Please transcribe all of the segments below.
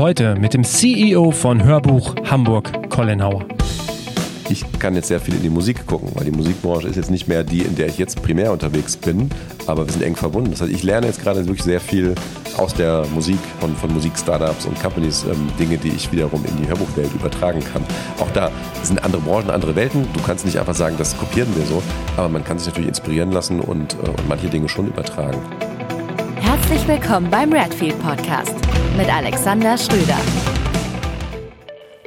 Heute mit dem CEO von Hörbuch Hamburg, Colin Hauer. Ich kann jetzt sehr viel in die Musik gucken, weil die Musikbranche ist jetzt nicht mehr die, in der ich jetzt primär unterwegs bin, aber wir sind eng verbunden. Das heißt, ich lerne jetzt gerade wirklich sehr viel aus der Musik und von Musik-Startups und Companies, ähm, Dinge, die ich wiederum in die Hörbuchwelt übertragen kann. Auch da sind andere Branchen, andere Welten. Du kannst nicht einfach sagen, das kopieren wir so, aber man kann sich natürlich inspirieren lassen und, äh, und manche Dinge schon übertragen. Herzlich willkommen beim Redfield Podcast mit Alexander Schröder.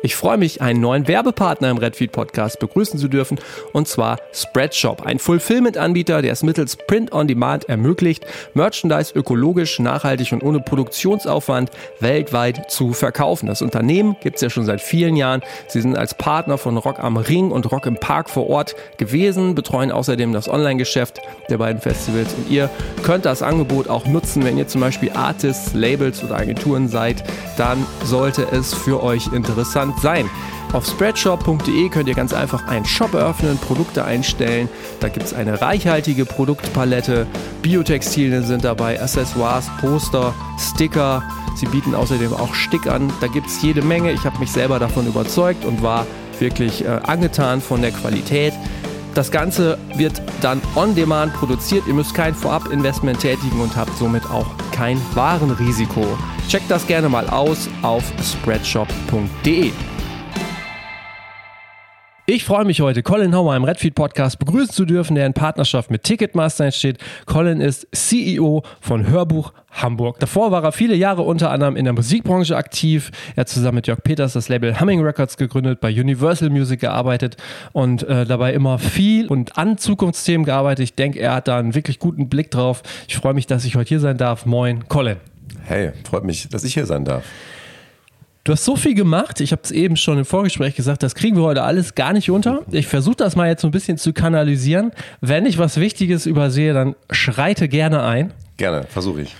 Ich freue mich, einen neuen Werbepartner im Redfeed Podcast begrüßen zu dürfen, und zwar Spreadshop, ein Fulfillment-Anbieter, der es mittels Print on Demand ermöglicht, Merchandise ökologisch, nachhaltig und ohne Produktionsaufwand weltweit zu verkaufen. Das Unternehmen gibt es ja schon seit vielen Jahren. Sie sind als Partner von Rock am Ring und Rock im Park vor Ort gewesen, betreuen außerdem das Online-Geschäft der beiden Festivals und ihr könnt das Angebot auch nutzen, wenn ihr zum Beispiel Artists, Labels oder Agenturen seid, dann sollte es für euch interessant sein. Auf spreadshop.de könnt ihr ganz einfach einen Shop eröffnen, Produkte einstellen. Da gibt es eine reichhaltige Produktpalette. Biotextilien sind dabei, Accessoires, Poster, Sticker. Sie bieten außerdem auch Stick an. Da gibt es jede Menge. Ich habe mich selber davon überzeugt und war wirklich äh, angetan von der Qualität. Das Ganze wird dann on demand produziert. Ihr müsst kein Vorab-Investment tätigen und habt somit auch kein Warenrisiko. Checkt das gerne mal aus auf spreadshop.de. Ich freue mich heute, Colin Hauer im Redfeed Podcast begrüßen zu dürfen, der in Partnerschaft mit Ticketmaster entsteht. Colin ist CEO von Hörbuch Hamburg. Davor war er viele Jahre unter anderem in der Musikbranche aktiv. Er hat zusammen mit Jörg Peters das Label Humming Records gegründet, bei Universal Music gearbeitet und äh, dabei immer viel und an Zukunftsthemen gearbeitet. Ich denke, er hat da einen wirklich guten Blick drauf. Ich freue mich, dass ich heute hier sein darf. Moin, Colin. Hey, freut mich, dass ich hier sein darf. Du hast so viel gemacht, ich habe es eben schon im Vorgespräch gesagt, das kriegen wir heute alles gar nicht unter. Ich versuche das mal jetzt so ein bisschen zu kanalisieren. Wenn ich was Wichtiges übersehe, dann schreite gerne ein. Gerne, versuche ich.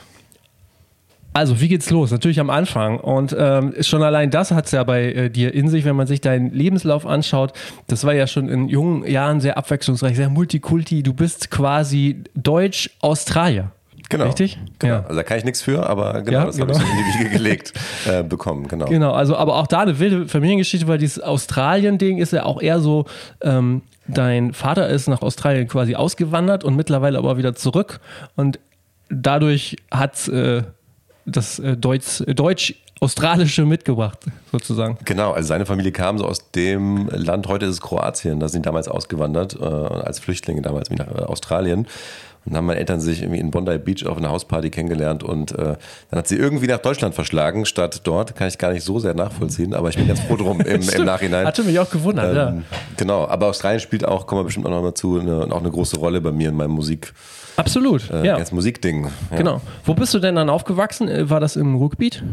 Also, wie geht's los? Natürlich am Anfang. Und ähm, schon allein das hat es ja bei äh, dir in sich, wenn man sich deinen Lebenslauf anschaut. Das war ja schon in jungen Jahren sehr abwechslungsreich, sehr multikulti. Du bist quasi Deutsch-Australier. Genau. Richtig? Genau. Ja. Also da kann ich nichts für, aber genau, Ja, das habe genau. ich so in die Wiege gelegt äh, bekommen. Genau. Genau, also aber auch da eine wilde Familiengeschichte, weil dieses Australien-Ding ist ja auch eher so, ähm, dein Vater ist nach Australien quasi ausgewandert und mittlerweile aber wieder zurück und dadurch hat äh, das äh, Deutsch, Deutsch-Australische mitgebracht, sozusagen. Genau, also seine Familie kam so aus dem Land, heute ist es Kroatien, da sind damals ausgewandert, äh, als Flüchtlinge damals nach äh, Australien. Und dann haben meine Eltern sich irgendwie in Bondi Beach auf einer Hausparty kennengelernt und äh, dann hat sie irgendwie nach Deutschland verschlagen, statt dort. Kann ich gar nicht so sehr nachvollziehen, aber ich bin ganz froh drum im, im Nachhinein. Hatte mich auch gewundert, ja. Ähm, Genau, aber Australien spielt auch, kommen wir bestimmt auch noch mal zu, eine, auch eine große Rolle bei mir in meinem Musik, Absolut, äh, ja. ganz Musikding. Ja. Genau. Wo bist du denn dann aufgewachsen? Äh, War das im Ruhrgebiet?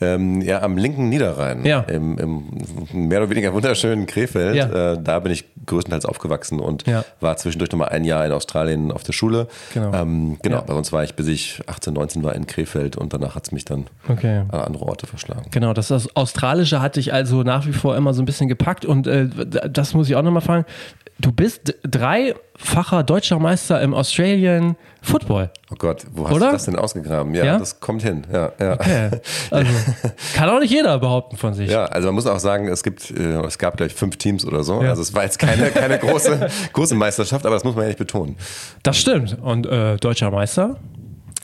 Ähm, ja, am linken Niederrhein, Ja. im, im mehr oder weniger wunderschönen Krefeld. Ja. Äh, da bin ich größtenteils aufgewachsen und Ja. war zwischendurch nochmal ein Jahr in Australien auf der Schule. Genau. Ähm, genau, bei uns war ich, bis ich 18, 19 war in Krefeld und danach hat es mich dann Okay. an andere Orte verschlagen. Genau, das, das Australische hat dich also nach wie vor immer so ein bisschen gepackt und äh, das muss ich auch nochmal fragen. Du bist dreifacher deutscher Meister im Australian Football. Oh Gott, wo hast Oder? du das denn ausgegraben? Ja, Ja? das kommt hin. Ja, ja. Okay. Also, kann auch nicht jeder behaupten von sich. Ja, also man muss auch sagen, es gibt, äh, es gab gleich fünf Teams oder so. Also es war jetzt keine, keine große, große Meisterschaft, aber das muss man ja nicht betonen. Das stimmt. Und äh, deutscher Meister?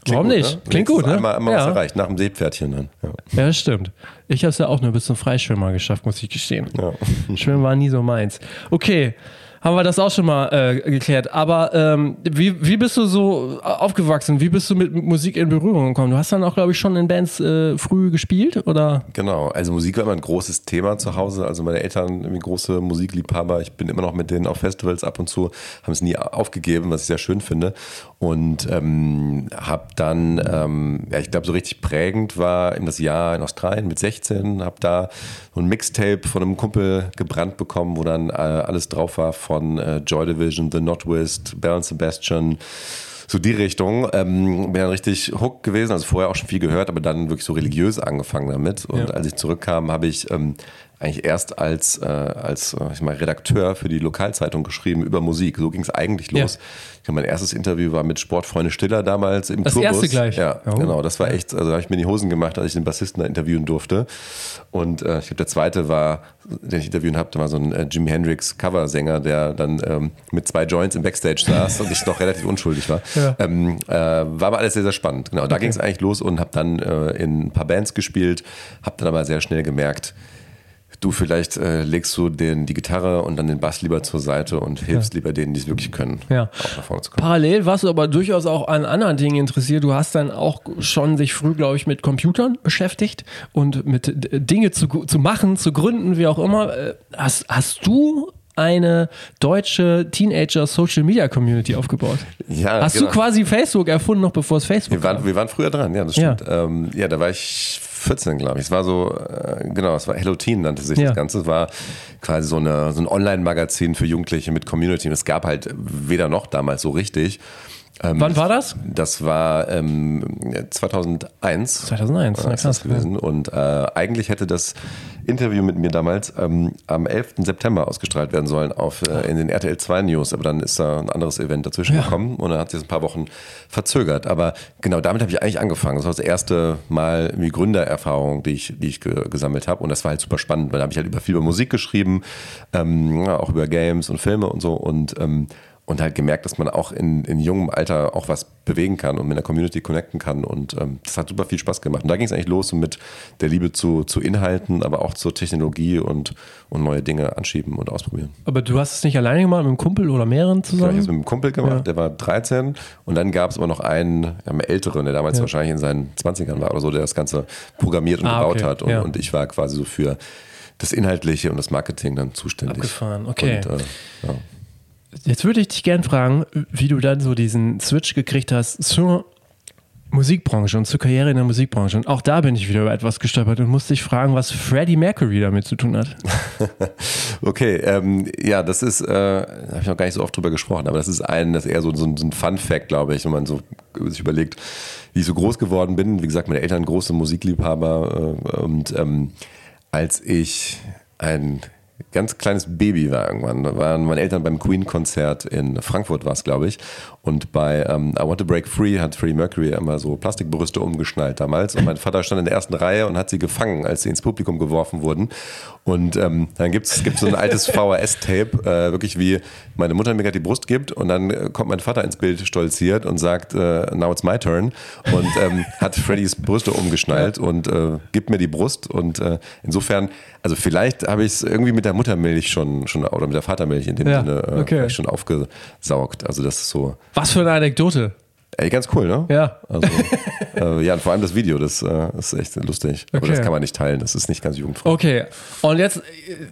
Warum gut, nicht? Ne? Klingt gut, ne? Einmal, einmal ja. was erreicht, nach dem Seepferdchen dann. Ja. ja, das stimmt. Ich habe es ja auch nur bis zum Freischwimmer geschafft, muss ich gestehen. Ja. Schwimmen war nie so meins. Okay, haben wir das auch schon mal äh, geklärt. Aber ähm, wie, wie bist du so aufgewachsen? Wie bist du mit Musik in Berührung gekommen? Du hast dann auch, glaube ich, schon in Bands äh, früh gespielt, oder? Genau, also Musik war immer ein großes Thema zu Hause. Also meine Eltern irgendwie große Musikliebhaber. Ich bin immer noch mit denen auf Festivals ab und zu, haben es nie aufgegeben, was ich sehr schön finde. Und ähm, habe dann, ähm, ja, ich glaube, so richtig prägend war in das Jahr in Australien mit 16, habe da ein Mixtape von einem Kumpel gebrannt bekommen, wo dann äh, alles drauf war von äh, Joy Division, The Notwist, and Sebastian, so die Richtung. Ähm, bin dann richtig hooked gewesen, also vorher auch schon viel gehört, aber dann wirklich so religiös angefangen damit. Und Ja. als ich zurückkam, habe ich ähm, eigentlich erst als, äh, als äh, ich mal, Redakteur für die Lokalzeitung geschrieben über Musik. So ging es eigentlich los. Ja. Ich glaube, mein erstes Interview war mit Sportfreunde Stiller damals im das Tourbus. Das erste gleich? Ja, oh. genau. Das war echt, also da habe ich mir die Hosen gemacht, als ich den Bassisten da interviewen durfte. Und äh, ich glaube, der zweite war, den ich interviewen habe, da war so ein äh, Jimi Hendrix Coversänger, der dann ähm, mit zwei Joints im Backstage saß und ich noch relativ unschuldig war. Ja. Ähm, äh, war aber alles sehr, sehr spannend. Genau, da okay. ging es eigentlich los und habe dann äh, in ein paar Bands gespielt, habe dann aber sehr schnell gemerkt, du vielleicht äh, legst du den, die Gitarre und dann den Bass lieber zur Seite und hilfst ja. lieber denen, die es wirklich können, ja. auch nach vorne zu kommen. Parallel warst du aber durchaus auch an anderen Dingen interessiert. Du hast dann auch schon sich früh, glaube ich, mit Computern beschäftigt und mit Dinge zu, zu machen, zu gründen, wie auch immer. Äh, hast, hast du eine deutsche Teenager-Social-Media-Community aufgebaut. Ja, Hast genau. du quasi Facebook erfunden, noch bevor es Facebook wir waren? Wir waren früher dran, ja, das stimmt. Ja, ähm, ja da war ich 14, glaube ich. Es war so, äh, genau, es war Hello Teen nannte sich ja. das Ganze. Es war quasi so, eine, so ein Online-Magazin für Jugendliche mit Community. Und es gab halt weder noch damals so richtig. Ähm, Wann war das? Das war ähm, 2001. 2001, äh, das gewesen. Und äh, eigentlich hätte das Interview mit mir damals ähm, am 11. September ausgestrahlt werden sollen auf, äh, in den RTL 2 News. Aber dann ist da ein anderes Event dazwischen ja. gekommen und dann hat sich ein paar Wochen verzögert. Aber genau damit habe ich eigentlich angefangen. Das war das erste Mal wie Gründererfahrung, die ich, die ich ge gesammelt habe. Und das war halt super spannend, weil da habe ich halt über viel über Musik geschrieben, ähm, auch über Games und Filme und so. Und ähm, und halt gemerkt, dass man auch in, in jungem Alter auch was bewegen kann und mit der Community connecten kann. Und ähm, das hat super viel Spaß gemacht. Und da ging es eigentlich los mit der Liebe zu, zu Inhalten, aber auch zur Technologie und, und neue Dinge anschieben und ausprobieren. Aber du hast es nicht alleine gemacht, mit einem Kumpel oder mehreren zusammen? Ja, ich habe es mit einem Kumpel gemacht, ja. der war 13. Und dann gab es aber noch einen, einen älteren, der damals ja. wahrscheinlich in seinen 20ern war oder so, der das Ganze programmiert und ah, gebaut okay. hat. Und, und ich war quasi so für das Inhaltliche und das Marketing dann zuständig. Abgefahren, okay. Und, äh, ja. Jetzt würde ich dich gern fragen, wie du dann so diesen Switch gekriegt hast zur Musikbranche und zur Karriere in der Musikbranche. Und auch da bin ich wieder über etwas gestolpert und musste dich fragen, was Freddie Mercury damit zu tun hat. okay, ähm, ja, das ist, äh, habe ich noch gar nicht so oft drüber gesprochen, aber das ist ein, das ist eher so, so, so ein Fun-Fact, glaube ich, wenn man so sich überlegt, wie ich so groß geworden bin. Wie gesagt, meine Eltern große Musikliebhaber äh, und ähm, als ich ein ganz kleines Baby war irgendwann. Da waren meine Eltern beim Queen-Konzert in Frankfurt, war es, glaube ich. Und bei ähm, I Want to Break Free hat Freddie Mercury immer so Plastikbrüste umgeschnallt damals. Und mein Vater stand in der ersten Reihe und hat sie gefangen, als sie ins Publikum geworfen wurden. Und ähm, dann gibt es so ein altes VHS-Tape, äh, wirklich wie meine Mutter mir gerade die Brust gibt. Und dann äh, kommt mein Vater ins Bild stolziert und sagt, äh, now it's my turn. Und ähm, hat Freddys Brüste umgeschnallt und äh, gibt mir die Brust. Und äh, insofern, also vielleicht habe ich es irgendwie mit der Muttermilch schon, schon oder mit der Vatermilch in dem ja, Sinne äh, okay. schon aufgesaugt. Also das ist so. Was für eine Anekdote. Ey, ganz cool, ne? Ja. Also, äh, ja, und vor allem das Video, das äh, ist echt lustig. Okay. Aber das kann man nicht teilen, das ist nicht ganz jugendfrei. Okay. Und jetzt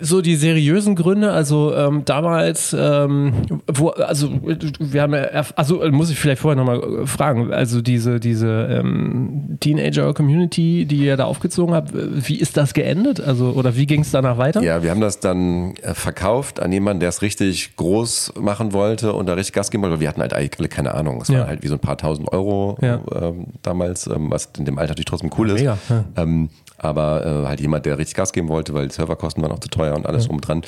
so die seriösen Gründe, also ähm, damals, ähm, wo, also wir haben ja, also muss ich vielleicht vorher nochmal fragen, also diese, diese ähm, Teenager-Community, die ihr da aufgezogen habt, wie ist das geendet? Also, oder wie ging es danach weiter? Ja, wir haben das dann äh, verkauft an jemanden, der es richtig groß machen wollte und da richtig Gas geben wollte. Wir hatten halt eigentlich alle keine Ahnung. Es ja. war halt wie so ein paar tausend Euro ja. ähm, damals, ähm, was in dem Alter natürlich trotzdem cool ist. Ja, ähm, aber äh, halt jemand, der richtig Gas geben wollte, weil die Serverkosten waren auch zu teuer und alles ja. drum dran.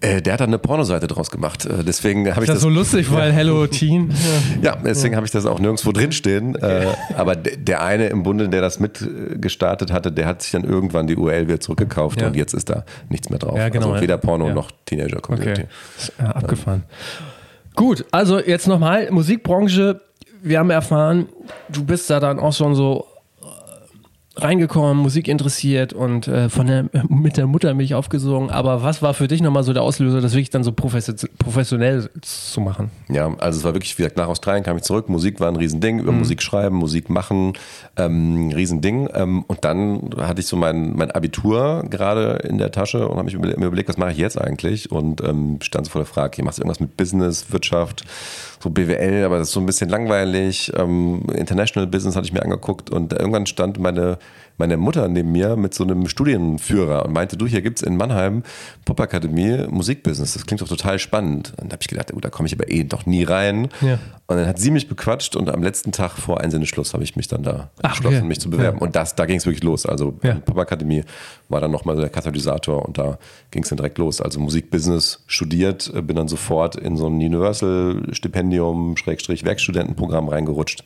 Äh, der hat dann eine Pornoseite draus gemacht. Äh, deswegen habe ich das. Das so lustig, weil Hello Teen. Ja, deswegen habe ich das auch nirgendwo drinstehen. Okay. Äh, aber der eine im Bunde, der das mitgestartet hatte, der hat sich dann irgendwann die URL wieder zurückgekauft und jetzt ist da nichts mehr drauf. Ja, genau, also weder Porno noch Teenager-Community. Okay. abgefahren. Gut, also jetzt nochmal, Musikbranche wir haben erfahren, du bist da dann auch schon so reingekommen, Musik interessiert und äh, von der, mit der Mutter mich aufgesogen. Aber was war für dich nochmal so der Auslöser, das wirklich dann so professionell zu machen? Ja, also es war wirklich, wie gesagt, nach Australien kam ich zurück. Musik war ein Riesending, über mhm. Musik schreiben, Musik machen, ähm, Riesending. Ähm, und dann hatte ich so mein, mein Abitur gerade in der Tasche und habe mich mir überlegt, was mache ich jetzt eigentlich? Und ähm, stand so vor der Frage, okay, machst du irgendwas mit Business, Wirtschaft, so BWL, aber das ist so ein bisschen langweilig. Ähm, International Business hatte ich mir angeguckt und irgendwann stand meine meine Mutter neben mir mit so einem Studienführer und meinte, du, hier gibt es in Mannheim Popakademie Musikbusiness. Das klingt doch total spannend. Und dann habe ich gedacht, gut, da komme ich aber eh doch nie rein. Ja. Und dann hat sie mich bequatscht und am letzten Tag vor Einsendeschluss habe ich mich dann da Ach, entschlossen, okay. mich zu bewerben. Ja. Und das, da ging es wirklich los. Also Ja. Pop Akademie war dann nochmal der Katalysator und da ging es dann direkt los. Also Musikbusiness studiert, äh, bin dann sofort in so ein Universal-Stipendium, Schrägstrich Werkstudentenprogramm reingerutscht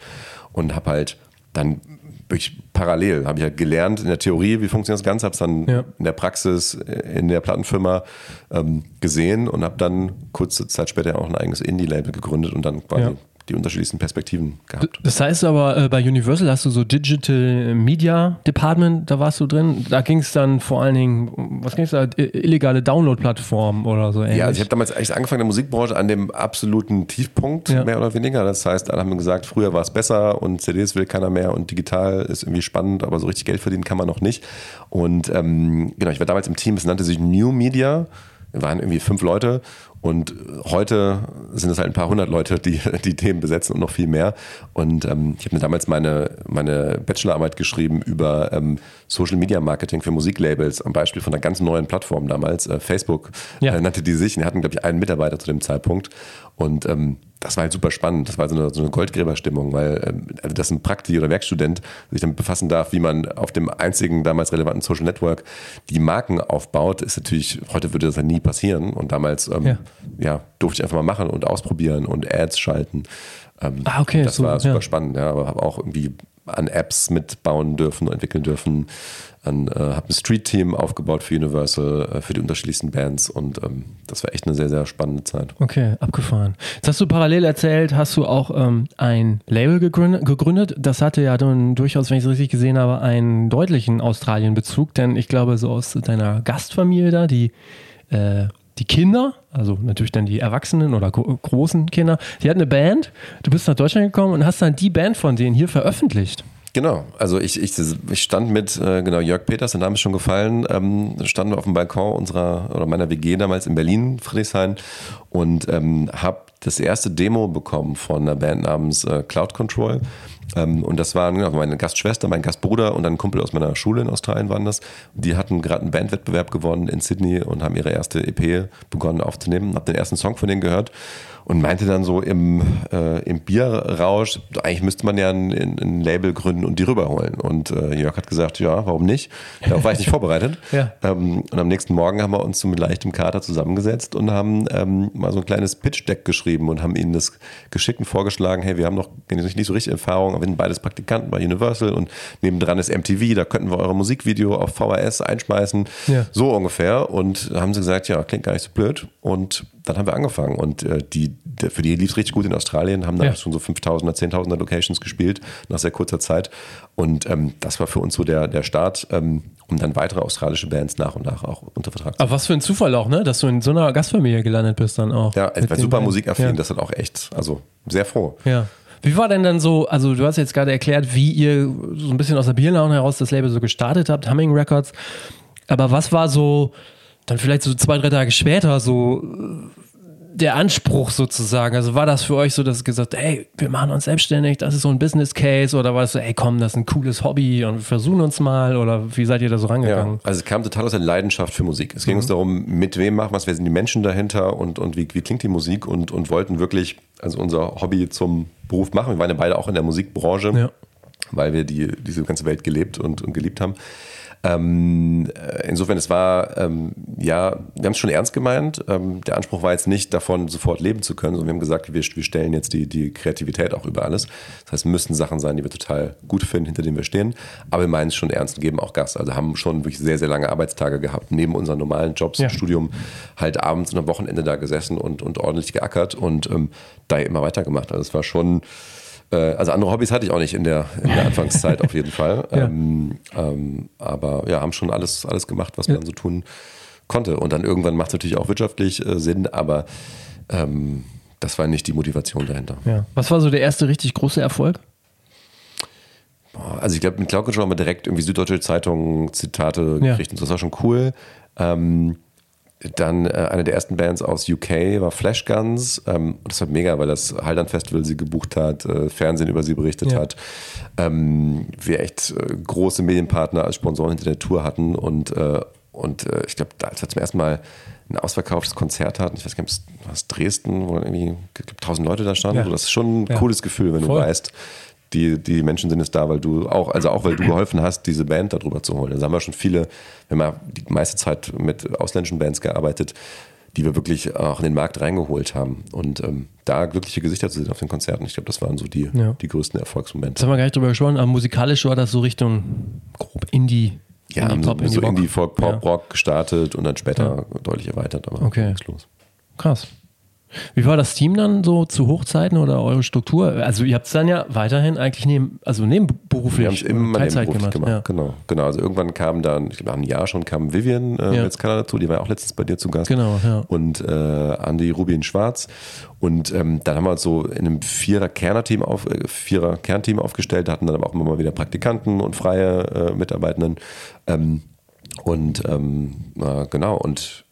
und habe halt dann wirklich parallel, habe ich halt gelernt in der Theorie, wie funktioniert das Ganze, habe es dann Ja. in der Praxis äh, in der Plattenfirma ähm, gesehen und habe dann kurze Zeit später auch ein eigenes Indie-Label gegründet und dann quasi Ja. Die unterschiedlichsten Perspektiven gehabt. Das heißt aber, äh, bei Universal hast du so Digital Media Department, da warst du drin. Da ging es dann vor allen Dingen, was ging es da, illegale Download-Plattformen oder so ähnlich. Ja, also ich habe damals eigentlich angefangen in der Musikbranche an dem absoluten Tiefpunkt, Ja. mehr oder weniger. Das heißt, alle haben gesagt, früher war es besser und CDs will keiner mehr und digital ist irgendwie spannend, aber so richtig Geld verdienen kann man noch nicht. Und ähm, genau, ich war damals im Team, es nannte sich New Media. Wir waren irgendwie fünf Leute und heute sind es halt ein paar hundert Leute, die die Themen besetzen und noch viel mehr. Und ähm, ich habe mir damals meine, meine Bachelorarbeit geschrieben über ähm, Social Media Marketing für Musiklabels am Beispiel von einer ganz neuen Plattform damals, äh, Facebook Ja. äh, nannte die sich. Und die hatten, glaube ich, einen Mitarbeiter zu dem Zeitpunkt. Und ähm, das war halt super spannend. Das war so eine, so eine Goldgräberstimmung, weil ähm, also dass ein Prakti- oder Werkstudent sich damit befassen darf, wie man auf dem einzigen damals relevanten Social Network die Marken aufbaut, ist natürlich, heute würde das ja nie passieren. Und damals ähm, Ja. ja. durfte ich einfach mal machen und ausprobieren und Ads schalten. Ähm, Ah, okay, Das so, war super ja. spannend, ja, aber habe auch irgendwie an Apps mitbauen dürfen, entwickeln dürfen. An, äh, habe ein Street-Team aufgebaut für Universal, äh, für die unterschiedlichsten Bands und ähm, das war echt eine sehr, sehr spannende Zeit. Okay, abgefahren. Jetzt hast du parallel erzählt, hast du auch ähm, ein Label gegründet. Das hatte ja dann durchaus, wenn ich es richtig gesehen habe, einen deutlichen Australien-Bezug, denn ich glaube, so aus deiner Gastfamilie da, die, äh, die Kinder, also natürlich dann die Erwachsenen oder gro großen Kinder, die hatten eine Band. Du bist nach Deutschland gekommen und hast dann die Band von denen hier veröffentlicht. Genau, also ich, ich, ich stand mit, äh, genau, Jörg Peters, der Name ist schon gefallen, ähm, standen wir auf dem Balkon unserer oder meiner WG damals in Berlin, Friedrichshain, und ähm, habe das erste Demo bekommen von einer Band namens äh, Cloud Control. Ähm, und das waren genau, meine Gastschwester, mein Gastbruder und ein Kumpel aus meiner Schule in Australien waren das. Die hatten gerade einen Bandwettbewerb gewonnen in Sydney und haben ihre erste EP begonnen aufzunehmen. Hab den ersten Song von denen gehört und meinte dann so im, äh, im Bierrausch, eigentlich müsste man ja ein, ein Label gründen und die rüberholen. Und äh, Jörg hat gesagt, ja, warum nicht? Darauf war ich nicht vorbereitet. Ja. Ähm, und am nächsten Morgen haben wir uns so mit leichtem Kater zusammengesetzt und haben ähm, mal so ein kleines Pitch-Deck geschrieben und haben ihnen das geschickt und vorgeschlagen, hey, wir haben noch nicht nicht so richtig Erfahrung, aber wir sind beides Praktikanten bei Universal und nebendran ist MTV, da könnten wir eure Musikvideo auf VHS einschmeißen. Ja. So ungefähr. Und da haben sie gesagt, ja, klingt gar nicht so blöd. Und dann haben wir angefangen. Und äh, die, der, für die lief es richtig gut in Australien, haben da Ja. schon so 5000er, 10.000er Locations gespielt nach sehr kurzer Zeit. Und ähm, das war für uns so der, der Start, ähm, um dann weitere australische Bands nach und nach auch unter Vertrag zu Aber was für ein Zufall auch, ne? Dass du in so einer Gastfamilie gelandet bist dann auch. Ja, ich war super musikaffin, Ja. das hat auch echt, also sehr froh. Ja. Wie war denn dann so, also du hast jetzt gerade erklärt, wie ihr so ein bisschen aus der Bierlaune heraus das Label so gestartet habt, Humming Records. Aber was war so, dann vielleicht so zwei, drei Tage später so äh, der Anspruch sozusagen? Also war das für euch so, dass ihr gesagt hey, wir machen uns selbstständig, das ist so ein Business Case oder war es so, ey komm, das ist ein cooles Hobby und wir versuchen uns mal oder wie seid ihr da so rangegangen? Ja, also es kam total aus der Leidenschaft für Musik. Es ging Mhm. uns darum, mit wem machen wir es, wer sind die Menschen dahinter und, und wie, wie klingt die Musik und, und wollten wirklich also unser Hobby zum Beruf machen. Wir waren ja beide auch in der Musikbranche, Ja. weil wir die, diese ganze Welt gelebt und, und geliebt haben. Ähm, äh, insofern, es war, ähm, ja, wir haben es schon ernst gemeint. Ähm, der Anspruch war jetzt nicht davon, sofort leben zu können, sondern wir haben gesagt, wir, wir stellen jetzt die, die Kreativität auch über alles. Das heißt, es müssten Sachen sein, die wir total gut finden, hinter denen wir stehen. Aber wir meinen es schon ernst und geben auch Gas. Also haben schon wirklich sehr, sehr lange Arbeitstage gehabt, neben unseren normalen Jobs Ja. im Studium, halt abends und am Wochenende da gesessen und, und ordentlich geackert und ähm, da immer weitergemacht. Also es war schon, also andere Hobbys hatte ich auch nicht in der, in der Anfangszeit auf jeden Fall. Ja. Ähm, ähm, aber ja, haben schon alles, alles gemacht, was man so tun konnte. Und dann irgendwann macht es natürlich auch wirtschaftlich äh, Sinn, aber ähm, das war nicht die Motivation dahinter. Ja. Was war so der erste richtig große Erfolg? Boah, Also ich glaube, mit Cloud Control haben wir direkt irgendwie Süddeutsche Zeitung Zitate Ja. gekriegt und so. das war schon cool. Ähm, dann äh, eine der ersten Bands aus UK war Flashguns. Ähm, und das war mega, weil das Halland Festival sie gebucht hat, äh, Fernsehen über sie berichtet Ja. hat. Ähm, wir echt äh, große Medienpartner als Sponsoren hinter der Tour hatten und, äh, und äh, ich glaube, als wir zum ersten Mal ein ausverkauftes Konzert hatten, ich weiß gar nicht, was Dresden, wo irgendwie glaub, tausend Leute da standen, Ja. so, das ist schon ein Ja. cooles Gefühl, wenn Voll. du weißt, die, die Menschen sind jetzt da, weil du auch, also auch weil du geholfen hast, diese Band darüber zu holen. Also haben wir schon viele, wir haben ja die meiste Zeit mit ausländischen Bands gearbeitet, die wir wirklich auch in den Markt reingeholt haben. Und ähm, da glückliche Gesichter zu sehen auf den Konzerten, ich glaube, das waren so die, Ja. die größten Erfolgsmomente. haben wir gar nicht drüber gesprochen, aber musikalisch war das so Richtung grob Indie. Ja, haben so, Indie-Pop, so. Indie, Folk, Pop, Ja. Rock gestartet und dann später deutlich erweitert, aber Okay. los. Krass. Wie war das Team dann so zu Hochzeiten oder eure Struktur? Also ihr habt es dann ja weiterhin eigentlich neben, also nebenberuflich Wir immer Teilzeit gemacht. gemacht. Genau, genau. Also irgendwann kam dann, ich glaube nach einem Jahr schon, kam Vivian äh, Ja. Metzger dazu, die war ja auch letztens bei dir zu Gast. Genau, ja. Und äh, Andi Rubin Schwarz. Und ähm, dann haben wir uns so in einem Vierer-Kerner-Team auf, äh, Vierer-Kernteam aufgestellt, hatten dann aber auch immer mal wieder Praktikanten und freie äh, Mitarbeitenden. Ähm, und ähm, äh, genau, und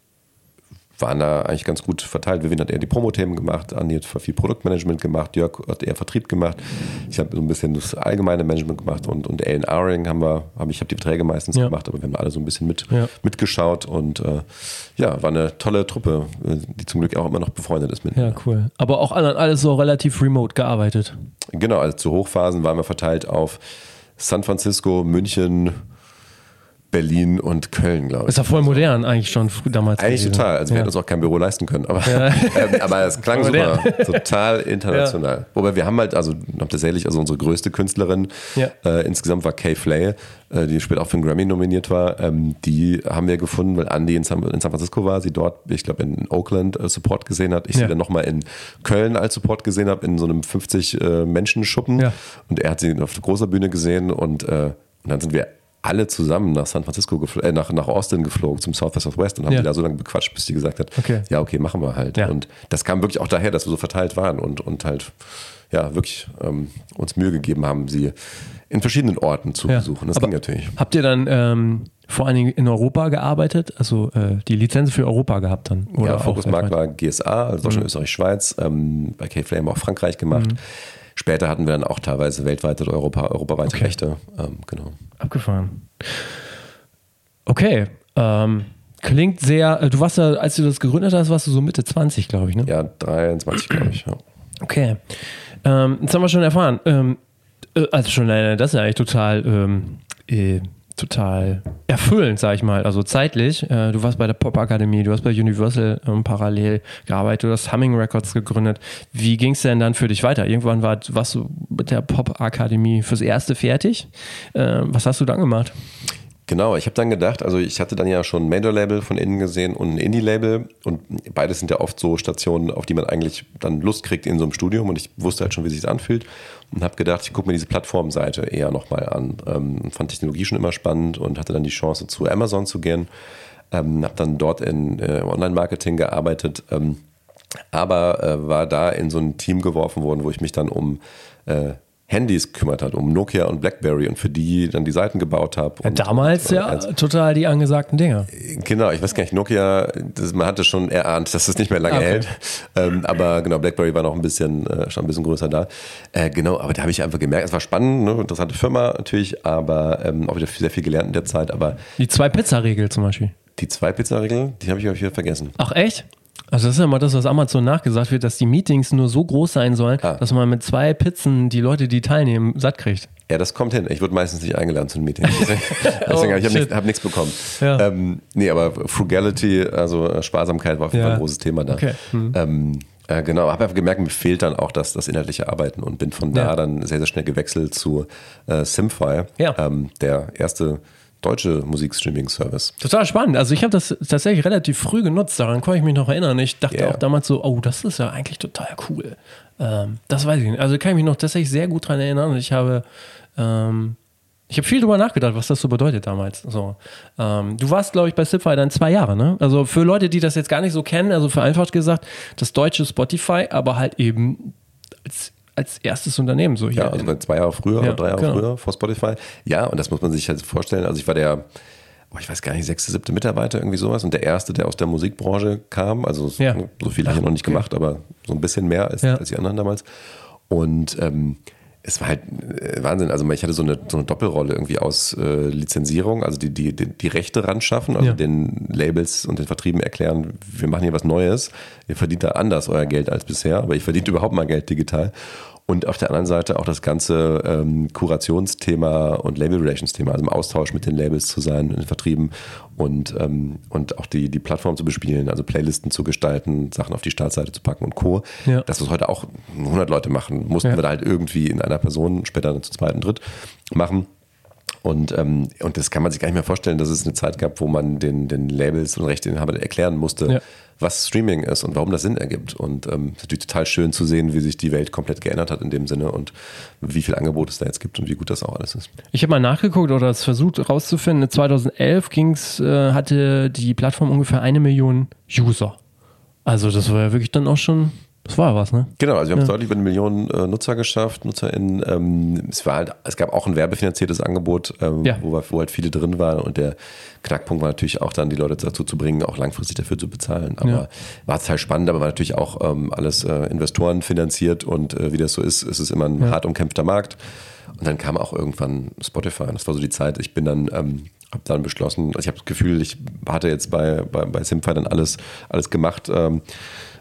waren da eigentlich ganz gut verteilt. Vivian hat eher die Promo-Themen gemacht, Andi hat viel Produktmanagement gemacht, Jörg hat eher Vertrieb gemacht. Ich habe so ein bisschen das allgemeine Management gemacht und, und Alan Aring haben wir, hab ich habe die Verträge meistens Ja. gemacht, aber wir haben alle so ein bisschen mit, Ja. mitgeschaut und äh, ja, war eine tolle Truppe, die zum Glück auch immer noch befreundet ist mit. Ja, cool. Aber auch alles so relativ remote gearbeitet. Genau, also zu Hochphasen waren wir verteilt auf San Francisco, München, Berlin und Köln, glaube ich. Ist ja voll modern eigentlich schon damals. Eigentlich gewesen. total. Also wir ja. hätten uns auch kein Büro leisten können. Aber, ähm, aber es klang super. Total international. Wobei wir haben halt, also noch tatsächlich, also unsere größte Künstlerin Ja. äh, insgesamt war Kay Flay, äh, die später auch für einen Grammy nominiert war. Ähm, die haben wir gefunden, weil Andy in San, in San Francisco war, sie dort, ich glaube, in Oakland äh, Support gesehen hat. Ich Ja. sie dann nochmal in Köln als Support gesehen habe, in so einem 50 äh, Menschen-Schuppen. Ja. Und er hat sie auf der großer Bühne gesehen und, äh, und dann sind wir alle zusammen nach San Francisco, äh, nach, nach Austin geflogen zum South by Southwest und haben Ja. sie da so lange bequatscht, bis sie gesagt hat, Okay. ja, okay, machen wir halt. Ja. Und das kam wirklich auch daher, dass wir so verteilt waren und, und halt, ja, wirklich ähm, uns Mühe gegeben haben, sie in verschiedenen Orten zu Ja. besuchen. Das Aber ging natürlich. Habt ihr dann ähm, vor allen Dingen in Europa gearbeitet? Also äh, die Lizenz für Europa gehabt dann? Oder ja, Fokusmarkt war GSA, also Mhm. Deutschland, Österreich, Schweiz. Ähm, bei K-Flame auch Frankreich gemacht. Später hatten wir dann auch teilweise weltweite oder Europa, europaweite Okay. Rechte. Ähm, genau. Abgefahren. Okay. Ähm, klingt sehr. äh, Du warst ja, als du das gegründet hast, warst du so Mitte 20, glaube ich, ne? Ja, 23, glaube ich. Ja. Okay. Ähm, jetzt haben wir schon erfahren. Ähm, äh, also schon alleine, das ist ja eigentlich total, ähm, äh, total erfüllend, sag ich mal. Also zeitlich. Äh, du warst bei der Pop Akademie, du hast bei Universal ähm, parallel gearbeitet, du hast Humming Records gegründet. Wie ging es denn dann für dich weiter? Irgendwann war, warst du mit der Pop Akademie fürs Erste fertig. Äh, was hast du dann gemacht? Genau, ich habe dann gedacht, also ich hatte dann ja schon ein Major-Label von innen gesehen und ein Indie-Label und beides sind ja oft so Stationen, auf die man eigentlich dann Lust kriegt in so einem Studium und ich wusste halt schon, wie sich anfühlt und habe gedacht, ich gucke mir diese Plattformseite eher nochmal an. Ähm, fand Technologie schon immer spannend und hatte dann die Chance zu Amazon zu gehen, ähm, habe dann dort in äh, Online-Marketing gearbeitet, ähm, aber äh, war da in so ein Team geworfen worden, wo ich mich dann um äh, Handys kümmert hat, um Nokia und Blackberry und für die dann die Seiten gebaut habe. Ja, damals und- ja als- total die angesagten Dinger. Genau, ich weiß gar nicht, Nokia, das, man hatte schon erahnt, dass es nicht mehr lange Okay. hält. Ähm, aber genau, BlackBerry war noch ein bisschen, äh, schon ein bisschen größer da. Äh, genau, aber da habe ich einfach gemerkt, es war spannend, ne, interessante Firma natürlich, aber ähm, auch wieder sehr viel gelernt in der Zeit. Aber Die Zwei-Pizza-Regel zum Beispiel. die Zwei-Pizza-Regel, die habe ich auch wieder vergessen. Ach echt? Also das ist ja mal das, was Amazon nachgesagt wird, dass die Meetings nur so groß sein sollen, Ah. dass man mit zwei Pizzen die Leute, die teilnehmen, satt kriegt. Ja, das kommt hin. Ich wurde meistens nicht eingeladen zu einem Meeting. Deswegen, habe ich hab nichts, hab nichts bekommen. Ja. Ähm, nee, aber Frugality, also äh, Sparsamkeit war auf jeden. Fall ein großes Thema da. Okay. Mhm. Ähm, äh, genau, habe einfach gemerkt, mir fehlt dann auch das, das inhaltliche Arbeiten und bin von da Ja. dann sehr, sehr schnell gewechselt zu äh, Simfy, Ja. ähm, der erste deutsche Musikstreaming-Service. Total spannend. Also ich habe das tatsächlich relativ früh genutzt, daran kann ich mich noch erinnern. Ich dachte Ja. auch damals so, oh, das ist ja eigentlich total cool. Ähm, das weiß ich nicht. Also kann ich mich noch tatsächlich sehr gut dran erinnern und ich habe ähm, ich habe viel drüber nachgedacht, was das so bedeutet damals. So, ähm, du warst, glaube ich, bei Zipfy dann zwei Jahre, ne? Also für Leute, die das jetzt gar nicht so kennen, also vereinfacht gesagt, das deutsche Spotify, aber halt eben als, als erstes Unternehmen so hier. Ja, also zwei Jahre früher Ja, oder drei Jahre genau. früher vor Spotify. Ja, und das muss man sich halt vorstellen. Also ich war der, oh, ich weiß gar nicht, sechste, siebte Mitarbeiter, irgendwie sowas. Und der erste, der aus der Musikbranche kam. Also Ja. so viel habe ich noch nicht gemacht, aber so ein bisschen mehr als, Ja. als die anderen damals. Und ähm, es war halt äh, Wahnsinn. Also ich hatte so eine, so eine Doppelrolle irgendwie aus äh, Lizenzierung, also die, die, die, die Rechte ran schaffen, also Ja. den Labels und den Vertrieben erklären, wir machen hier was Neues. Ihr verdient da anders euer Geld als bisher, aber ihr verdient überhaupt mal Geld digital. Und auf der anderen Seite auch das ganze ähm, Kurationsthema und Label Relations Thema, also im Austausch mit den Labels zu sein, in den Vertrieben und, ähm, und auch die, die Plattform zu bespielen, also Playlisten zu gestalten, Sachen auf die Startseite zu packen und Co. Ja. Das, was heute auch 100 Leute machen, mussten Ja. wir da halt irgendwie in einer Person, später dann zu zweit und dritt machen. Und, ähm, und das kann man sich gar nicht mehr vorstellen, dass es eine Zeit gab, wo man den, den Labels und Rechteinhabern erklären musste, Ja. was Streaming ist und warum das Sinn ergibt. Und ähm, es ist natürlich total schön zu sehen, wie sich die Welt komplett geändert hat in dem Sinne und wie viel Angebot es da jetzt gibt und wie gut das auch alles ist. Ich habe mal nachgeguckt oder es versucht rauszufinden. 2011 ging's, äh, hatte die Plattform ungefähr eine Million User. Also das war ja wirklich dann auch schon, das war ja was, ne? Genau, also wir haben es deutlich über eine Million äh, Nutzer geschafft, NutzerInnen. Ähm, es war halt, es gab auch ein werbefinanziertes Angebot, ähm, Ja. wo, wo halt viele drin waren und der Knackpunkt war natürlich auch dann, die Leute dazu zu bringen, auch langfristig dafür zu bezahlen. Aber Ja. war total spannend, aber war natürlich auch ähm, alles äh, Investoren finanziert und äh, wie das so ist, ist es immer ein hart umkämpfter Markt. Und dann kam auch irgendwann Spotify. Und das war so die Zeit. Ich bin dann, ähm, habe dann beschlossen, also ich habe das Gefühl, ich hatte jetzt bei, bei, bei Simfy dann alles, alles gemacht. Ähm,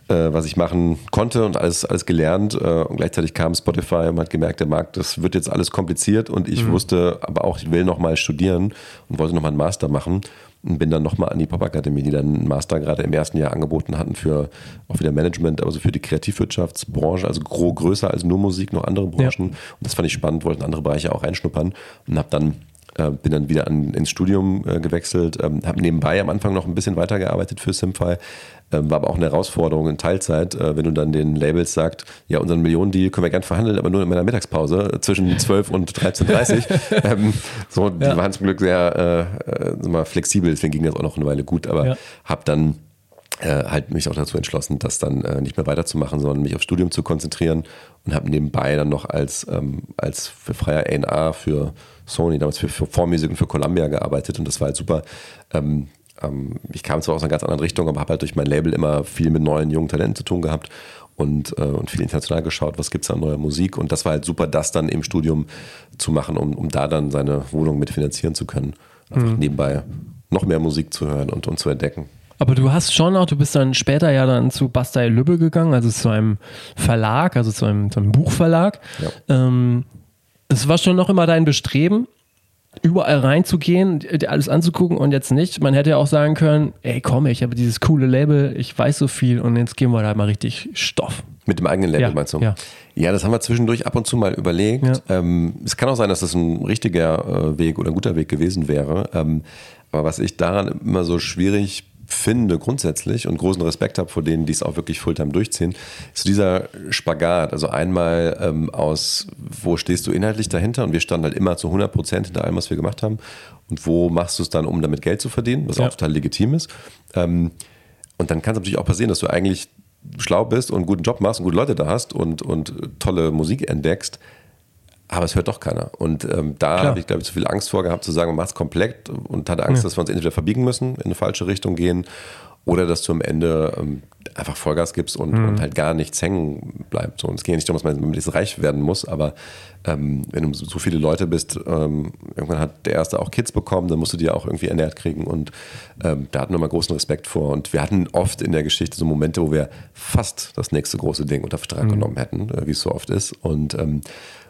äh, was ich machen konnte und alles, alles gelernt. Äh, und gleichzeitig kam Spotify und hat gemerkt, der Markt, das wird jetzt alles kompliziert. Und ich wusste aber auch, ich will nochmal studieren und wollte nochmal einen Master machen. Und bin dann nochmal an die Popakademie, die dann einen Master gerade im ersten Jahr angeboten hatten für auch wieder Management, also für die Kreativwirtschaftsbranche, also gro größer als nur Musik, noch andere Branchen. Und das fand ich spannend, wollten andere Bereiche auch reinschnuppern. Und habe dann äh, bin dann wieder an, ins Studium äh, gewechselt, ähm, habe nebenbei am Anfang noch ein bisschen weitergearbeitet für Simfy, ähm, war aber auch eine Herausforderung in Teilzeit, äh, wenn du dann den Labels sagst, ja, unseren Millionendeal können wir gern verhandeln, aber nur in meiner Mittagspause äh, zwischen 12 und 13.30 Uhr. ähm, so, die Ja. waren zum Glück sehr äh, äh, mal, flexibel, deswegen ging das auch noch eine Weile gut, aber Ja. habe dann äh, halt mich auch dazu entschlossen, das dann äh, nicht mehr weiterzumachen, sondern mich aufs Studium zu konzentrieren und habe nebenbei dann noch als, ähm, als für freier A&R für Sony, damals für, für Vormusik und für Columbia gearbeitet und das war halt super. Ähm, ähm, ich kam zwar aus einer ganz anderen Richtung, aber habe halt durch mein Label immer viel mit neuen, jungen Talenten zu tun gehabt und, äh, und viel international geschaut, was gibt's an neuer Musik und das war halt super, das dann im Studium zu machen, um, um da dann seine Wohnung mitfinanzieren zu können. Einfach nebenbei noch mehr Musik zu hören und, und zu entdecken. Aber du hast schon auch, du bist dann später ja dann zu Bastei Lübbe gegangen, also zu einem Verlag, also zu einem, zu einem Buchverlag. Ja. Ähm, es war schon noch immer dein Bestreben, überall reinzugehen, dir alles anzugucken und jetzt nicht. Man hätte ja auch sagen können, ey komm, ich habe dieses coole Label, ich weiß so viel und jetzt geben wir da mal richtig Stoff. Mit dem eigenen Label Ja, meinst du? ja. Ja, das haben wir zwischendurch ab und zu mal überlegt. Ja. Ähm, es kann auch sein, dass das ein richtiger äh, Weg oder ein guter Weg gewesen wäre. Ähm, aber was ich daran immer so schwierig finde grundsätzlich und großen Respekt habe vor denen, die es auch wirklich Fulltime durchziehen, ist dieser Spagat. Also einmal ähm, aus, wo stehst du inhaltlich dahinter? Und wir standen halt immer zu 100 Prozent hinter allem, was wir gemacht haben. Und wo machst du es dann, um damit Geld zu verdienen, was Ja. auch total legitim ist. Ähm, und dann kann es natürlich auch passieren, dass du eigentlich schlau bist und einen guten Job machst und gute Leute da hast und, und tolle Musik entdeckst, aber es hört doch keiner. Und ähm, da habe ich, glaube ich, zu viel Angst vor gehabt, zu sagen, man macht es komplett und hatte Angst, dass wir uns entweder verbiegen müssen, in eine falsche Richtung gehen oder dass du am Ende ähm, einfach Vollgas gibst und, und halt gar nichts hängen bleibt. So, und es geht ja nicht darum, dass man jetzt reich werden muss, aber ähm, wenn du so viele Leute bist, ähm, irgendwann hat der Erste auch Kids bekommen, dann musst du die auch irgendwie ernährt kriegen und ähm, da hatten wir mal großen Respekt vor. Und wir hatten oft in der Geschichte so Momente, wo wir fast das nächste große Ding unter Vertrag genommen hätten, äh, wie es so oft ist. Und ähm,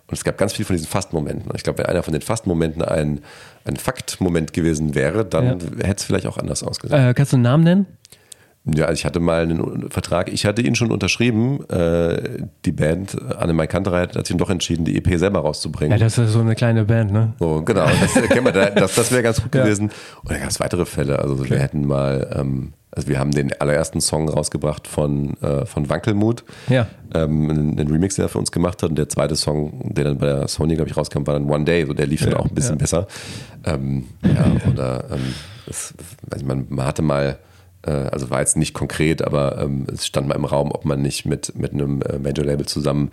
und es gab ganz viel von diesen Fast-Momenten. Ich glaube, wenn einer von den Fast-Momenten ein, ein Fakt-Moment gewesen wäre, dann hätte es vielleicht auch anders ausgesehen. Äh, kannst du einen Namen nennen? Ja, also ich hatte mal einen Vertrag, ich hatte ihn schon unterschrieben. Äh, die Band, Annemai Kanterei, hat sich dann doch entschieden, die EP selber rauszubringen. Ja, das ist so eine kleine Band, ne? So, genau, das äh, kennen wir, da- das, das wäre ganz gut Ja. gewesen. Und dann gab es weitere Fälle. Also wir hätten mal, ähm, also wir haben den allerersten Song rausgebracht von, äh, von Wankelmut. Ja. Ähm, einen Remix, der er für uns gemacht hat. Und der zweite Song, der dann bei der Sony, glaube ich, rauskam, war dann One Day. So, der lief dann auch ein bisschen besser. Ähm, ja, oder ähm, das, also man, man hatte mal, äh, also war jetzt nicht konkret, aber ähm, es stand mal im Raum, ob man nicht mit, mit einem äh, Major-Label zusammen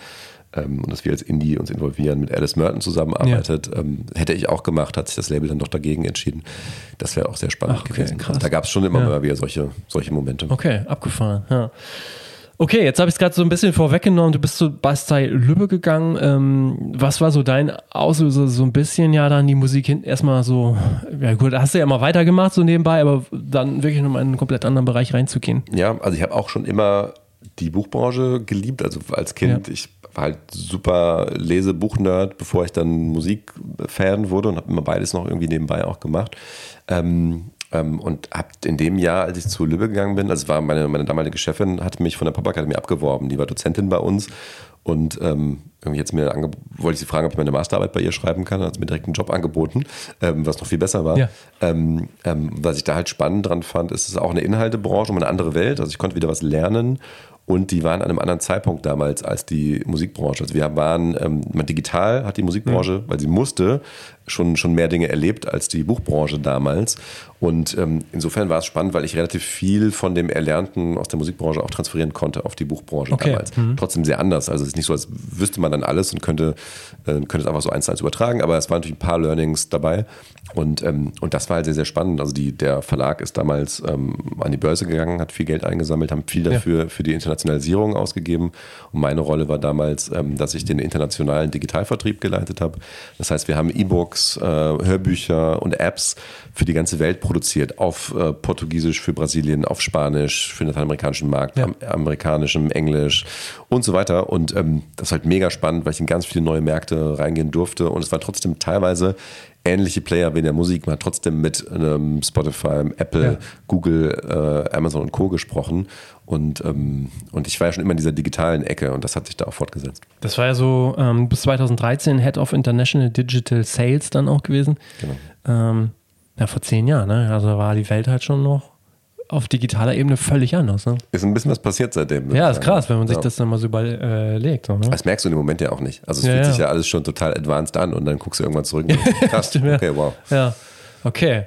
ähm, und dass wir als Indie uns involvieren, mit Alice Merton zusammenarbeitet. Ähm, hätte ich auch gemacht, hat sich das Label dann doch dagegen entschieden. Das wäre auch sehr spannend Ach, okay, gewesen. krass. Da gab es schon immer Ja. mal wieder solche, solche Momente. Okay, abgefahren, ja. Okay, jetzt habe ich es gerade so ein bisschen vorweggenommen. Du bist zu Bastei Lübbe gegangen. Ähm, was war so dein Auslöser, so ein bisschen ja dann die Musik hinten erstmal so, ja gut, hast du ja mal weitergemacht so nebenbei, aber dann wirklich nochmal in einen komplett anderen Bereich reinzugehen. Ja, also ich habe auch schon immer die Buchbranche geliebt. Also als Kind, ja. ich war halt super Lesebuchnerd, bevor ich dann Musikfan wurde und habe immer beides noch irgendwie nebenbei auch gemacht. Ähm, ähm, und habe in dem Jahr, als ich zu Lübbe gegangen bin, also war meine, meine damalige Chefin, hatte mich von der Popakademie abgeworben. Die war Dozentin bei uns und ähm, irgendwie jetzt mir wollte ich sie fragen, ob ich meine Masterarbeit bei ihr schreiben kann. Hat sie mir direkt einen Job angeboten, ähm, was noch viel besser war. Ja. Ähm, ähm, was ich da halt spannend dran fand, ist es ist auch eine Inhaltebranche um eine andere Welt. Also ich konnte wieder was lernen und die waren an einem anderen Zeitpunkt damals als die Musikbranche. Also wir waren, ähm, digital hat die Musikbranche, mhm. weil sie musste, schon, schon mehr Dinge erlebt als die Buchbranche damals. Und ähm, insofern war es spannend, weil ich relativ viel von dem Erlernten aus der Musikbranche auch transferieren konnte auf die Buchbranche okay. damals. Mhm. Trotzdem sehr anders. Also es ist nicht so, als wüsste man dann alles und könnte, äh, könnte es einfach so eins zu eins übertragen, aber es waren natürlich ein paar Learnings dabei. Und, ähm, und das war halt sehr, sehr spannend. Also die, der Verlag ist damals ähm, an die Börse gegangen, hat viel Geld eingesammelt, haben viel dafür ja. für die Internationalisierung ausgegeben. Und meine Rolle war damals, ähm, dass ich den internationalen Digitalvertrieb geleitet habe. Das heißt, wir haben E-Book E-Books, äh, Hörbücher und Apps für die ganze Welt produziert. Auf äh, Portugiesisch für Brasilien, auf Spanisch für den lateinamerikanischen Markt, ja. am, amerikanischem, Englisch und so weiter. Und ähm, das ist halt mega spannend, weil ich in ganz viele neue Märkte reingehen durfte. Und es war trotzdem teilweise ähnliche Player wie in der Musik. Man hat trotzdem mit ähm, Spotify, Apple, ja. Google, äh, Amazon und Co. gesprochen. Und, ähm, und ich war ja schon immer in dieser digitalen Ecke und das hat sich da auch fortgesetzt. Das war ja so ähm, bis 2013 Head of International Digital Sales dann auch gewesen. Genau. Ähm, ja, vor zehn Jahren, ne? Also war die Welt halt schon noch auf digitaler Ebene völlig anders. Ne? Ist ein bisschen was passiert seitdem. Ja, ist krass, wenn man sich ja. das dann mal so überlegt. So, ne? Das merkst du im Moment ja auch nicht. Also es ja, fühlt ja. sich ja alles schon total advanced an und dann guckst du irgendwann zurück und krass, okay, wow. Ja, okay.